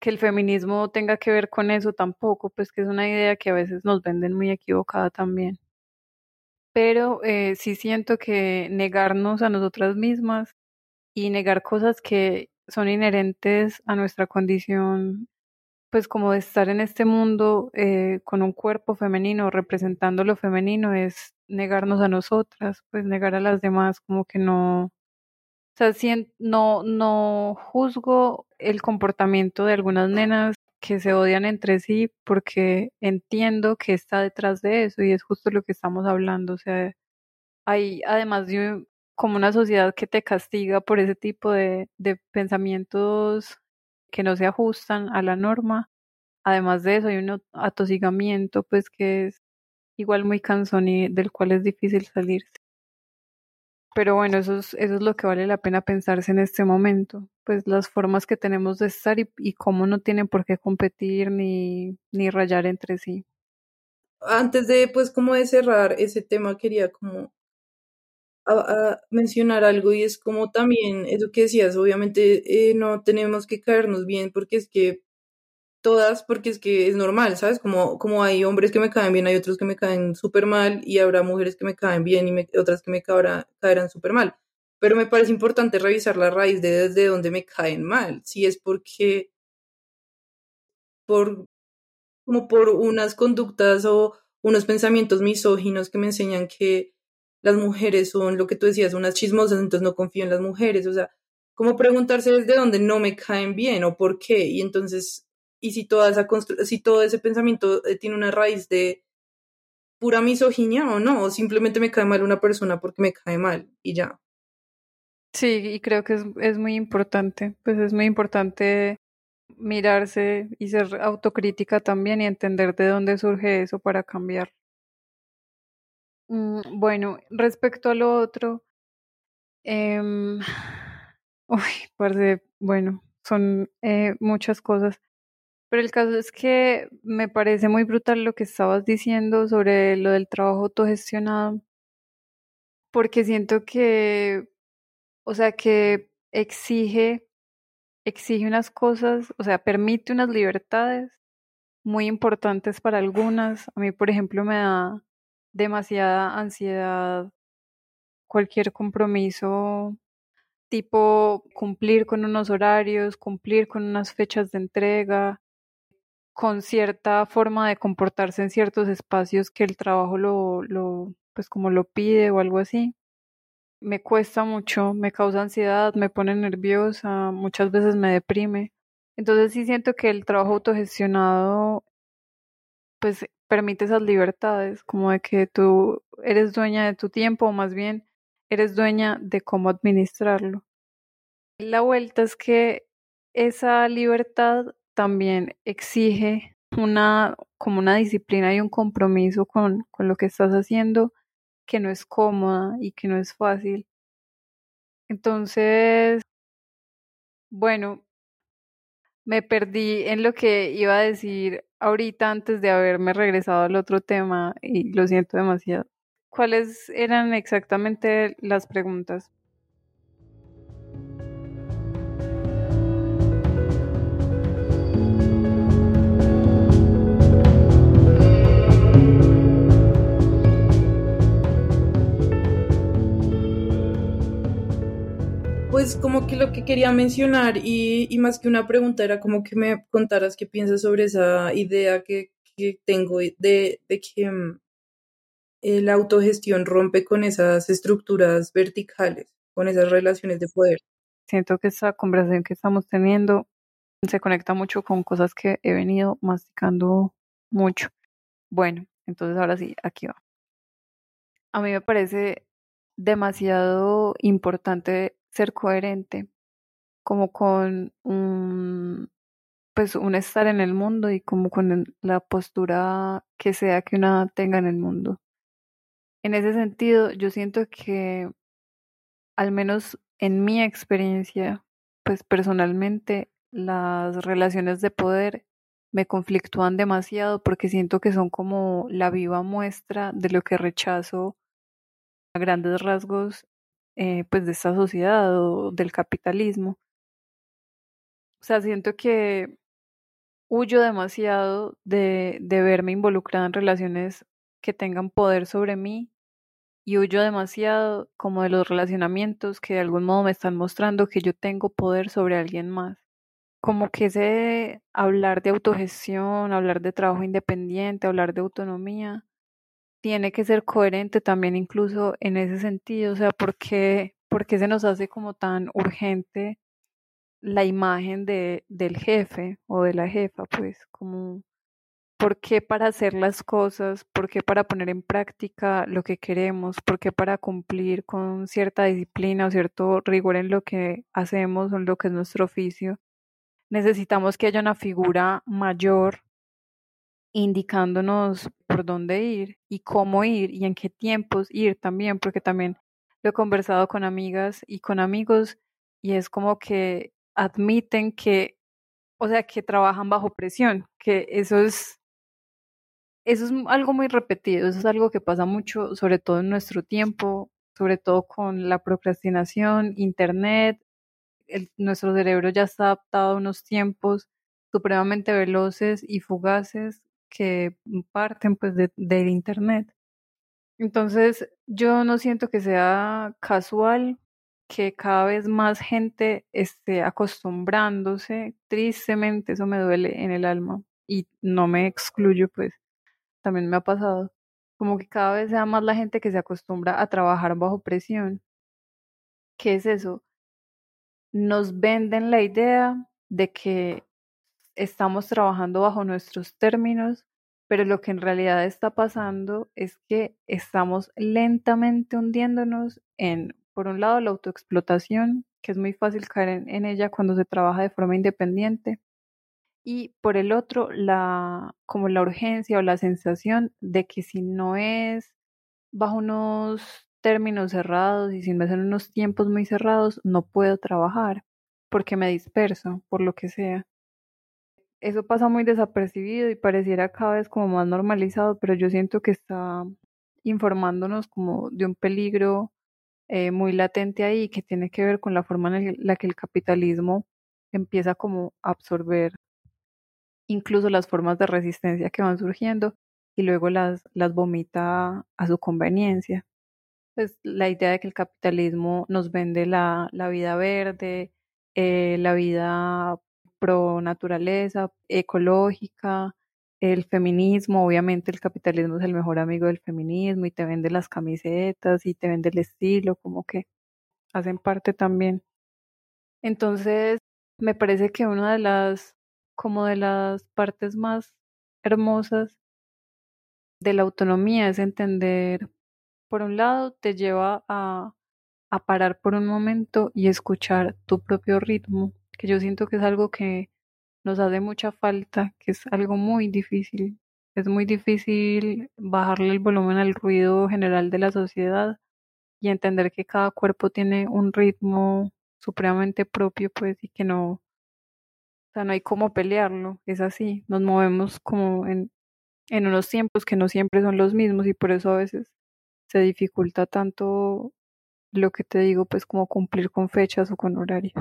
que el feminismo tenga que ver con eso tampoco, pues que es una idea que a veces nos venden muy equivocada también. Pero eh, sí siento que negarnos a nosotras mismas y negar cosas que son inherentes a nuestra condición, pues como de estar en este mundo eh, con un cuerpo femenino, representando lo femenino, es negarnos a nosotras, pues negar a las demás, como que no, sea, no, no juzgo el comportamiento de algunas nenas que se odian entre sí porque entiendo que está detrás de eso y es justo lo que estamos hablando. O sea, hay además de como una sociedad que te castiga por ese tipo de, de pensamientos que no se ajustan a la norma. Además de eso, hay un atosigamiento, pues que es igual muy cansón y del cual es difícil salirse. Pero bueno, eso es, eso es lo que vale la pena pensarse en este momento, pues las formas que tenemos de estar y, y cómo no tienen por qué competir ni, ni rayar entre sí. Antes de, pues, como de cerrar ese tema, quería como mencionar algo y es como también eso que decías, obviamente eh, no tenemos que caernos bien porque es que todas, porque es que es normal, ¿sabes? Como, como hay hombres que me caen bien, hay otros que me caen súper mal y habrá mujeres que me caen bien y otras que me caerán, caerán súper mal. Pero me parece importante revisar la raíz de desde dónde me caen mal. Si es porque por como por unas conductas o unos pensamientos misóginos que me enseñan que las mujeres son lo que tú decías, unas chismosas, entonces no confío en las mujeres, o sea, como preguntarse desde dónde no me caen bien o por qué, y entonces, y si toda esa si todo ese pensamiento eh, tiene una raíz de pura misoginia o no, o simplemente me cae mal una persona porque me cae mal y ya. Sí, y creo que es, es muy importante, pues es muy importante mirarse y ser autocrítica también y entender de dónde surge eso para cambiar. Mm, Bueno, respecto a lo otro, em, (sighs) uy, parce, bueno, son eh, muchas cosas, pero el caso es que me parece muy brutal lo que estabas diciendo sobre lo del trabajo autogestionado, porque siento que, o sea, que exige exige unas cosas, o sea, permite unas libertades muy importantes para algunas. A mí, por ejemplo, me da demasiada ansiedad cualquier compromiso tipo cumplir con unos horarios, cumplir con unas fechas de entrega, con cierta forma de comportarse en ciertos espacios que el trabajo lo, lo, pues como lo pide o algo así. Me cuesta mucho, me causa ansiedad, me pone nerviosa, muchas veces me deprime. Entonces sí siento que el trabajo autogestionado pues permite esas libertades, como de que tú eres dueña de tu tiempo o más bien eres dueña de cómo administrarlo. La vuelta es que esa libertad también exige una como una disciplina y un compromiso con, con lo que estás haciendo que no es cómoda y que no es fácil. Entonces, bueno, me perdí en lo que iba a decir ahorita antes de haberme regresado al otro tema y lo siento demasiado. ¿Cuáles eran exactamente las preguntas? Pues como que lo que quería mencionar y, más que una pregunta era como que me contaras qué piensas sobre esa idea que, tengo de, de que mm, la autogestión rompe con esas estructuras verticales, con esas relaciones de poder. Siento que esta conversación que estamos teniendo se conecta mucho con cosas que he venido masticando mucho. Bueno, entonces ahora sí, aquí va. A mí me parece demasiado importante ser coherente, como con un, pues un estar en el mundo y como con la postura que sea que una tenga en el mundo. En ese sentido, yo siento que al menos en mi experiencia, pues personalmente, las relaciones de poder me conflictúan demasiado porque siento que son como la viva muestra de lo que rechazo a grandes rasgos, eh, pues de esta sociedad o del capitalismo. O sea, siento que huyo demasiado de, de verme involucrada en relaciones que tengan poder sobre mí y huyo demasiado como de los relacionamientos que de algún modo me están mostrando que yo tengo poder sobre alguien más. Como que ese hablar de autogestión, hablar de trabajo independiente, hablar de autonomía, tiene que ser coherente también incluso en ese sentido. O sea, ¿por qué, se nos hace como tan urgente la imagen de, del jefe o de la jefa? Pues como ¿Por qué para hacer las cosas? ¿Por qué para poner en práctica lo que queremos? ¿Por qué para cumplir con cierta disciplina o cierto rigor en lo que hacemos o en lo que es nuestro oficio? Necesitamos que haya una figura mayor indicándonos por dónde ir y cómo ir y en qué tiempos ir también, porque también lo he conversado con amigas y con amigos y es como que admiten que, o sea, que trabajan bajo presión, que eso es, eso es algo muy repetido, eso es algo que pasa mucho, sobre todo en nuestro tiempo, sobre todo con la procrastinación, internet, nuestro cerebro ya está adaptado a unos tiempos supremamente veloces y fugaces que parten pues de, del internet. Entonces, yo no siento que sea casual que cada vez más gente esté acostumbrándose, tristemente, eso me duele en el alma y no me excluyo, pues también me ha pasado, como que cada vez sea más la gente que se acostumbra a trabajar bajo presión. ¿Qué es eso? Nos venden la idea de que estamos trabajando bajo nuestros términos, pero lo que en realidad está pasando es que estamos lentamente hundiéndonos en, por un lado, la autoexplotación, que es muy fácil caer en, ella cuando se trabaja de forma independiente, y por el otro, la, como la urgencia o la sensación de que si no es bajo unos términos cerrados y si no es en unos tiempos muy cerrados, no puedo trabajar porque me disperso, por lo que sea eso pasa muy desapercibido y pareciera cada vez como más normalizado, pero yo siento que está informándonos como de un peligro eh, muy latente ahí que tiene que ver con la forma en la que el capitalismo empieza como a absorber incluso las formas de resistencia que van surgiendo y luego las, las vomita a su conveniencia. Pues la idea de que el capitalismo nos vende la, la vida verde, eh, la vida pro naturaleza, ecológica, el feminismo, obviamente el capitalismo es el mejor amigo del feminismo y te vende las camisetas y te vende el estilo, como que hacen parte también. Entonces, me parece que una de las, como de las partes más hermosas de la autonomía es entender, por un lado, te lleva a, a parar por un momento y escuchar tu propio ritmo, que yo siento que es algo que nos hace mucha falta, que es algo muy difícil. Es muy difícil bajarle el volumen al ruido general de la sociedad y entender que cada cuerpo tiene un ritmo supremamente propio, pues, y que no, o sea, no hay cómo pelearlo, es así, nos movemos como en, en unos tiempos que no siempre son los mismos y por eso a veces se dificulta tanto lo que te digo, pues como cumplir con fechas o con horarios.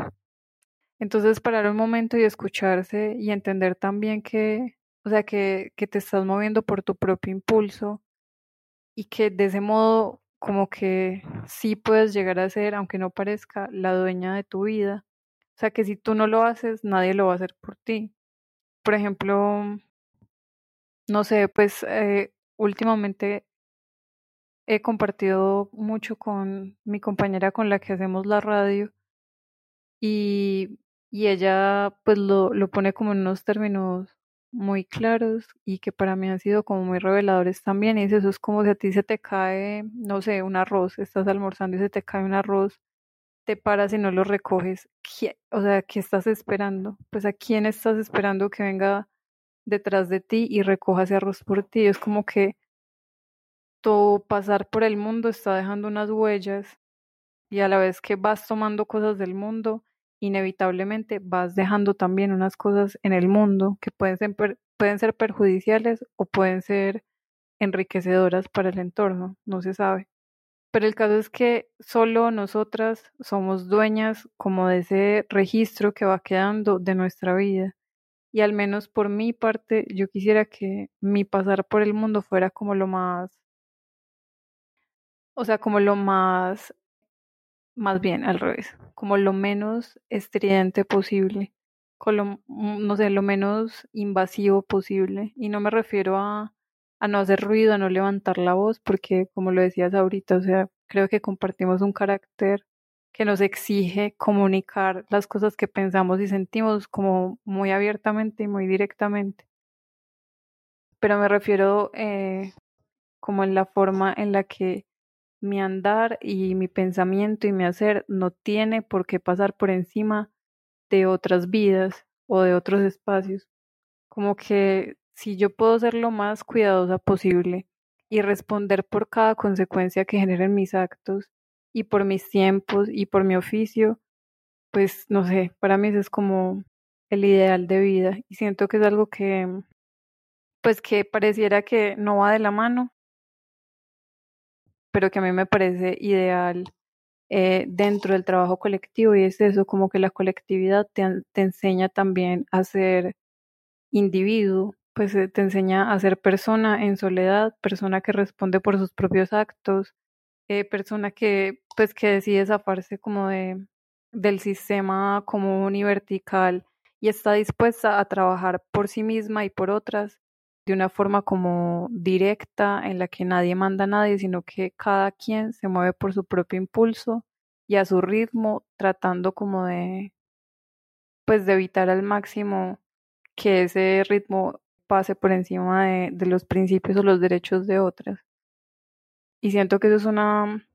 Entonces, parar un momento y escucharse y entender también que, o sea, que, que te estás moviendo por tu propio impulso y que de ese modo como que sí puedes llegar a ser, aunque no parezca, la dueña de tu vida. O sea, que si tú no lo haces, nadie lo va a hacer por ti. Por ejemplo, no sé, pues eh, últimamente he compartido mucho con mi compañera con la que hacemos la radio y, y ella pues lo, lo pone como en unos términos muy claros y que para mí han sido como muy reveladores también. Y dice, eso es como si a ti se te cae, no sé, un arroz, estás almorzando y se te cae un arroz, te paras y no lo recoges. ¿Qué- O sea, ¿qué estás esperando? Pues a quién estás esperando que venga detrás de ti y recoja ese arroz por ti. Es como que tu pasar por el mundo está dejando unas huellas y a la vez que vas tomando cosas del mundo, inevitablemente vas dejando también unas cosas en el mundo que pueden ser, pueden ser perjudiciales o pueden ser enriquecedoras para el entorno, no se sabe. Pero el caso es que solo nosotras somos dueñas como de ese registro que va quedando de nuestra vida. Y al menos por mi parte, yo quisiera que mi pasar por el mundo fuera como lo más, o sea, como lo más más bien al revés, como lo menos estridente posible, con lo, mm, no sé, lo menos invasivo posible. Y no me refiero a, a no hacer ruido, a no levantar la voz, porque como lo decías ahorita, o sea, creo que compartimos un carácter que nos exige comunicar las cosas que pensamos y sentimos como muy abiertamente y muy directamente. Pero me refiero eh, como en la forma en la que mi andar y mi pensamiento y mi hacer no tiene por qué pasar por encima de otras vidas o de otros espacios. Como que si yo puedo ser lo más cuidadosa posible y responder por cada consecuencia que generen mis actos y por mis tiempos y por mi oficio, pues no sé, para mí eso es como el ideal de vida y siento que es algo que pues que pareciera que no va de la mano, pero que a mí me parece ideal eh, dentro del trabajo colectivo y es eso, como que la colectividad te, te enseña también a ser individuo, pues eh, te enseña a ser persona en soledad, persona que responde por sus propios actos, eh, persona que pues que decide zafarse como de del sistema común y vertical y está dispuesta a trabajar por sí misma y por otras de una forma como directa en la que nadie manda a nadie, sino que cada quien se mueve por su propio impulso y a su ritmo, tratando como de pues de evitar al máximo que ese ritmo pase por encima de, de los principios o los derechos de otras. Y siento que eso es una,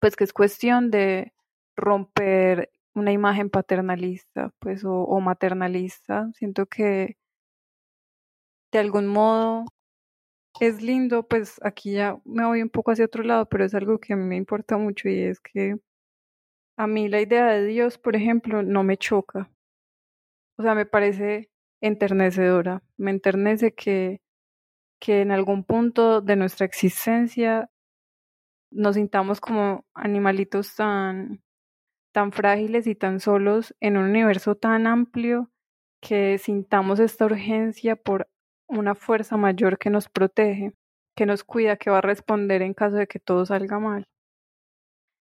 pues que es cuestión de romper una imagen paternalista, pues, o, o maternalista. Siento que de algún modo es lindo, pues aquí ya me voy un poco hacia otro lado, pero es algo que a mí me importa mucho y es que a mí la idea de Dios, por ejemplo, no me choca. O sea, me parece enternecedora. Me enternece que, que en algún punto de nuestra existencia nos sintamos como animalitos tan, tan frágiles y tan solos en un universo tan amplio que sintamos esta urgencia por una fuerza mayor que nos protege, que nos cuida, que va a responder en caso de que todo salga mal.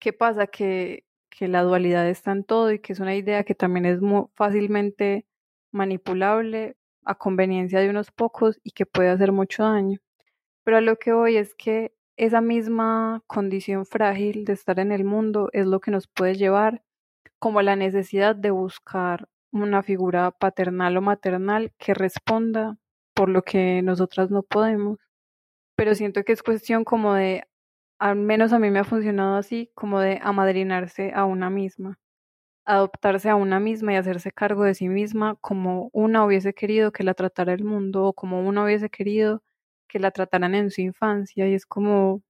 ¿Qué pasa? Que, que la dualidad está en todo y que es una idea que también es muy fácilmente manipulable a conveniencia de unos pocos y que puede hacer mucho daño. Pero a lo que voy es que esa misma condición frágil de estar en el mundo es lo que nos puede llevar como a la necesidad de buscar una figura paternal o maternal que responda por lo que nosotras no podemos. Pero siento que es cuestión como de, al menos a mí me ha funcionado así, como de amadrinarse a una misma, adoptarse a una misma y hacerse cargo de sí misma como una hubiese querido que la tratara el mundo o como una hubiese querido que la trataran en su infancia y es como,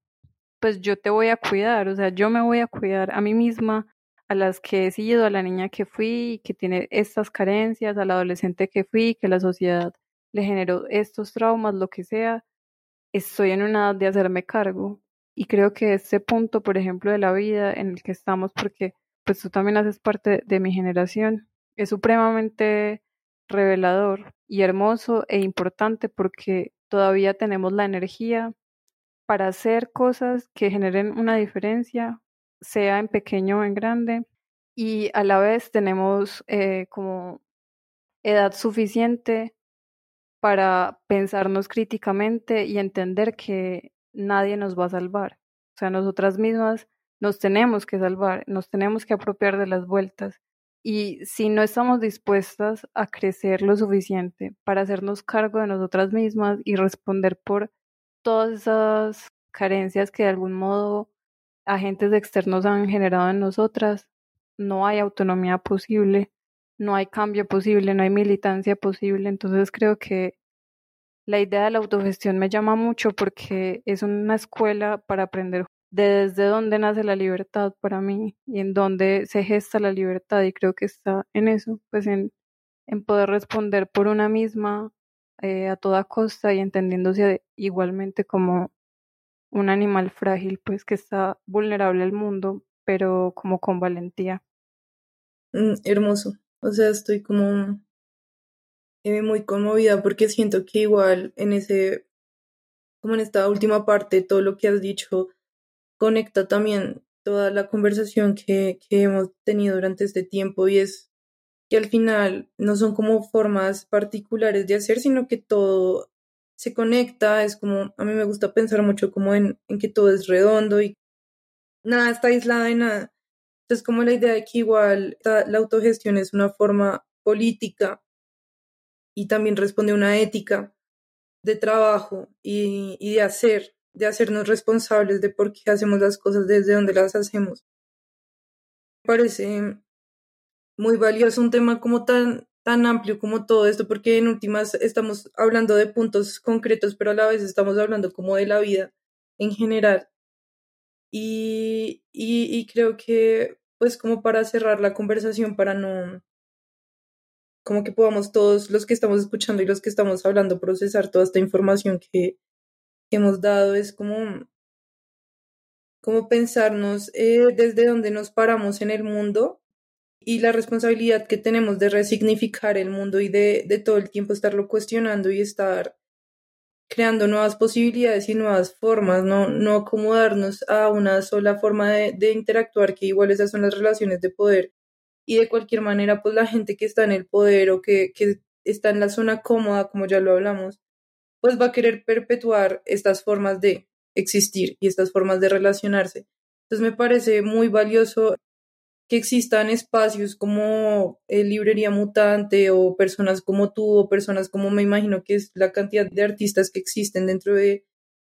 pues yo te voy a cuidar, o sea, yo me voy a cuidar a mí misma, a las que he sido, a la niña que fui, que tiene estas carencias, al adolescente que fui, que la sociedad le generó estos traumas, lo que sea, estoy en una edad de hacerme cargo. Y creo que este punto, por ejemplo, de la vida en el que estamos, porque pues tú también haces parte de mi generación, es supremamente revelador y hermoso e importante porque todavía tenemos la energía para hacer cosas que generen una diferencia, sea en pequeño o en grande, y a la vez tenemos eh, como edad suficiente para pensarnos críticamente y entender que nadie nos va a salvar. O sea, nosotras mismas nos tenemos que salvar, nos tenemos que apropiar de las vueltas. Y si no estamos dispuestas a crecer lo suficiente para hacernos cargo de nosotras mismas y responder por todas esas carencias que de algún modo agentes externos han generado en nosotras, no hay autonomía posible, no hay cambio posible, no hay militancia posible. Entonces creo que la idea de la autogestión me llama mucho porque es una escuela para aprender de desde dónde nace la libertad para mí y en dónde se gesta la libertad y creo que está en eso, pues en, en poder responder por una misma eh, a toda costa y entendiéndose igualmente como un animal frágil, pues que está vulnerable al mundo, pero como con valentía. Mm, hermoso. O sea, estoy como eh, muy conmovida porque siento que igual en ese, como en esta última parte, todo lo que has dicho conecta también toda la conversación que, hemos tenido durante este tiempo y es que al final no son como formas particulares de hacer, sino que todo se conecta, es como, a mí me gusta pensar mucho como en, en que todo es redondo y nada está aislado de nada. Entonces, como la idea de que igual la autogestión es una forma política y también responde a una ética de trabajo y, y de hacer, de hacernos responsables de por qué hacemos las cosas desde donde las hacemos. Me parece muy valioso un tema como tan, tan amplio como todo esto, porque en últimas estamos hablando de puntos concretos, pero a la vez estamos hablando como de la vida en general. Y, y, creo que, pues como para cerrar la conversación, para no, como que podamos todos los que estamos escuchando y los que estamos hablando procesar toda esta información que, que hemos dado, es como, como pensarnos eh, desde donde nos paramos en el mundo y la responsabilidad que tenemos de resignificar el mundo y de, de todo el tiempo estarlo cuestionando y estar creando nuevas posibilidades y nuevas formas, no, no acomodarnos a una sola forma de, interactuar, que igual esas son las relaciones de poder. Y de cualquier manera, pues la gente que está en el poder o que, que está en la zona cómoda, como ya lo hablamos, pues va a querer perpetuar estas formas de existir y estas formas de relacionarse. Entonces me parece muy valioso que existan espacios como eh, Librería Mutante o personas como tú o personas como me imagino que es la cantidad de artistas que existen dentro de,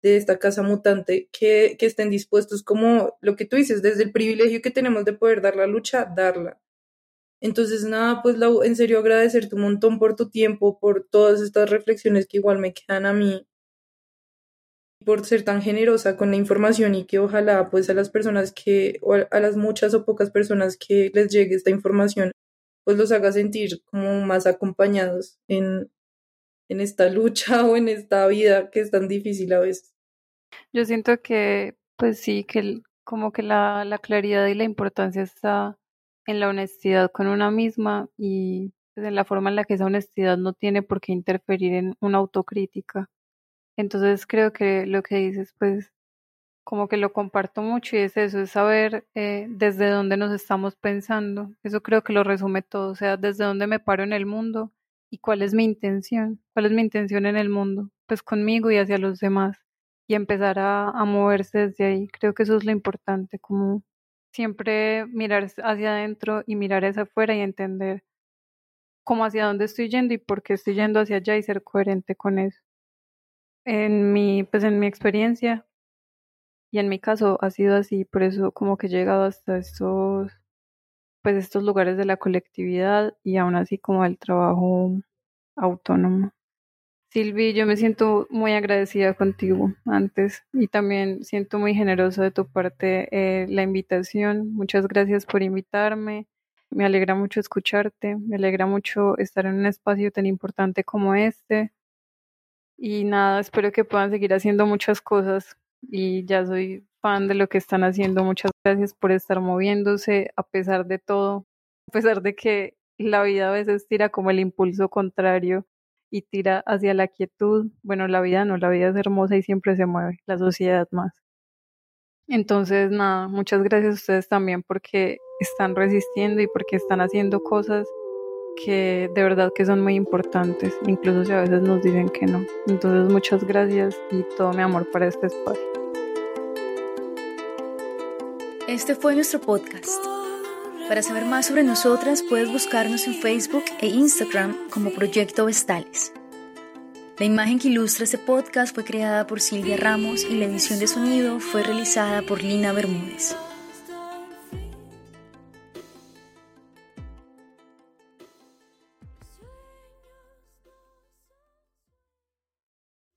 de esta casa mutante que, que estén dispuestos como lo que tú dices, desde el privilegio que tenemos de poder dar la lucha, darla. Entonces, nada, pues Lau, en serio agradecerte un montón por tu tiempo, por todas estas reflexiones que igual me quedan a mí por ser tan generosa con la información y que ojalá pues a las personas que, o a las muchas o pocas personas que les llegue esta información, pues los haga sentir como más acompañados en, en esta lucha (laughs) o en esta vida que es tan difícil a veces. Yo siento que, pues sí, que como que la, la claridad y la importancia está en la honestidad con una misma y pues, en la forma en la que esa honestidad no tiene por qué interferir en una autocrítica entonces creo que lo que dices, pues como que lo comparto mucho y es eso, es saber eh, desde dónde nos estamos pensando. Eso creo que lo resume todo, o sea, desde dónde me paro en el mundo y cuál es mi intención, cuál es mi intención en el mundo, pues conmigo y hacia los demás y empezar a, a moverse desde ahí. Creo que eso es lo importante, como siempre mirar hacia adentro y mirar hacia afuera y entender cómo hacia dónde estoy yendo y por qué estoy yendo hacia allá y ser coherente con eso en mi, pues en mi experiencia y en mi caso ha sido así, por eso como que he llegado hasta estos, pues estos lugares de la colectividad y aún así como el trabajo autónomo. Silvi, yo me siento muy agradecida contigo antes y también siento muy generosa de tu parte eh, la invitación. Muchas gracias por invitarme. Me alegra mucho escucharte, me alegra mucho estar en un espacio tan importante como este. Y nada, espero que puedan seguir haciendo muchas cosas y ya soy fan de lo que están haciendo. Muchas gracias por estar moviéndose a pesar de todo, a pesar de que la vida a veces tira como el impulso contrario y tira hacia la quietud. Bueno, la vida no, la vida es hermosa y siempre se mueve, la sociedad más. Entonces, nada, muchas gracias a ustedes también porque están resistiendo y porque están haciendo cosas que de verdad que son muy importantes, incluso si a veces nos dicen que no. Entonces muchas gracias y todo mi amor para este espacio. Este fue nuestro podcast. Para saber más sobre nosotras puedes buscarnos en Facebook e Instagram como Proyecto Vestales. La imagen que ilustra este podcast fue creada por Silvia Ramos y la edición de sonido fue realizada por Lina Bermúdez.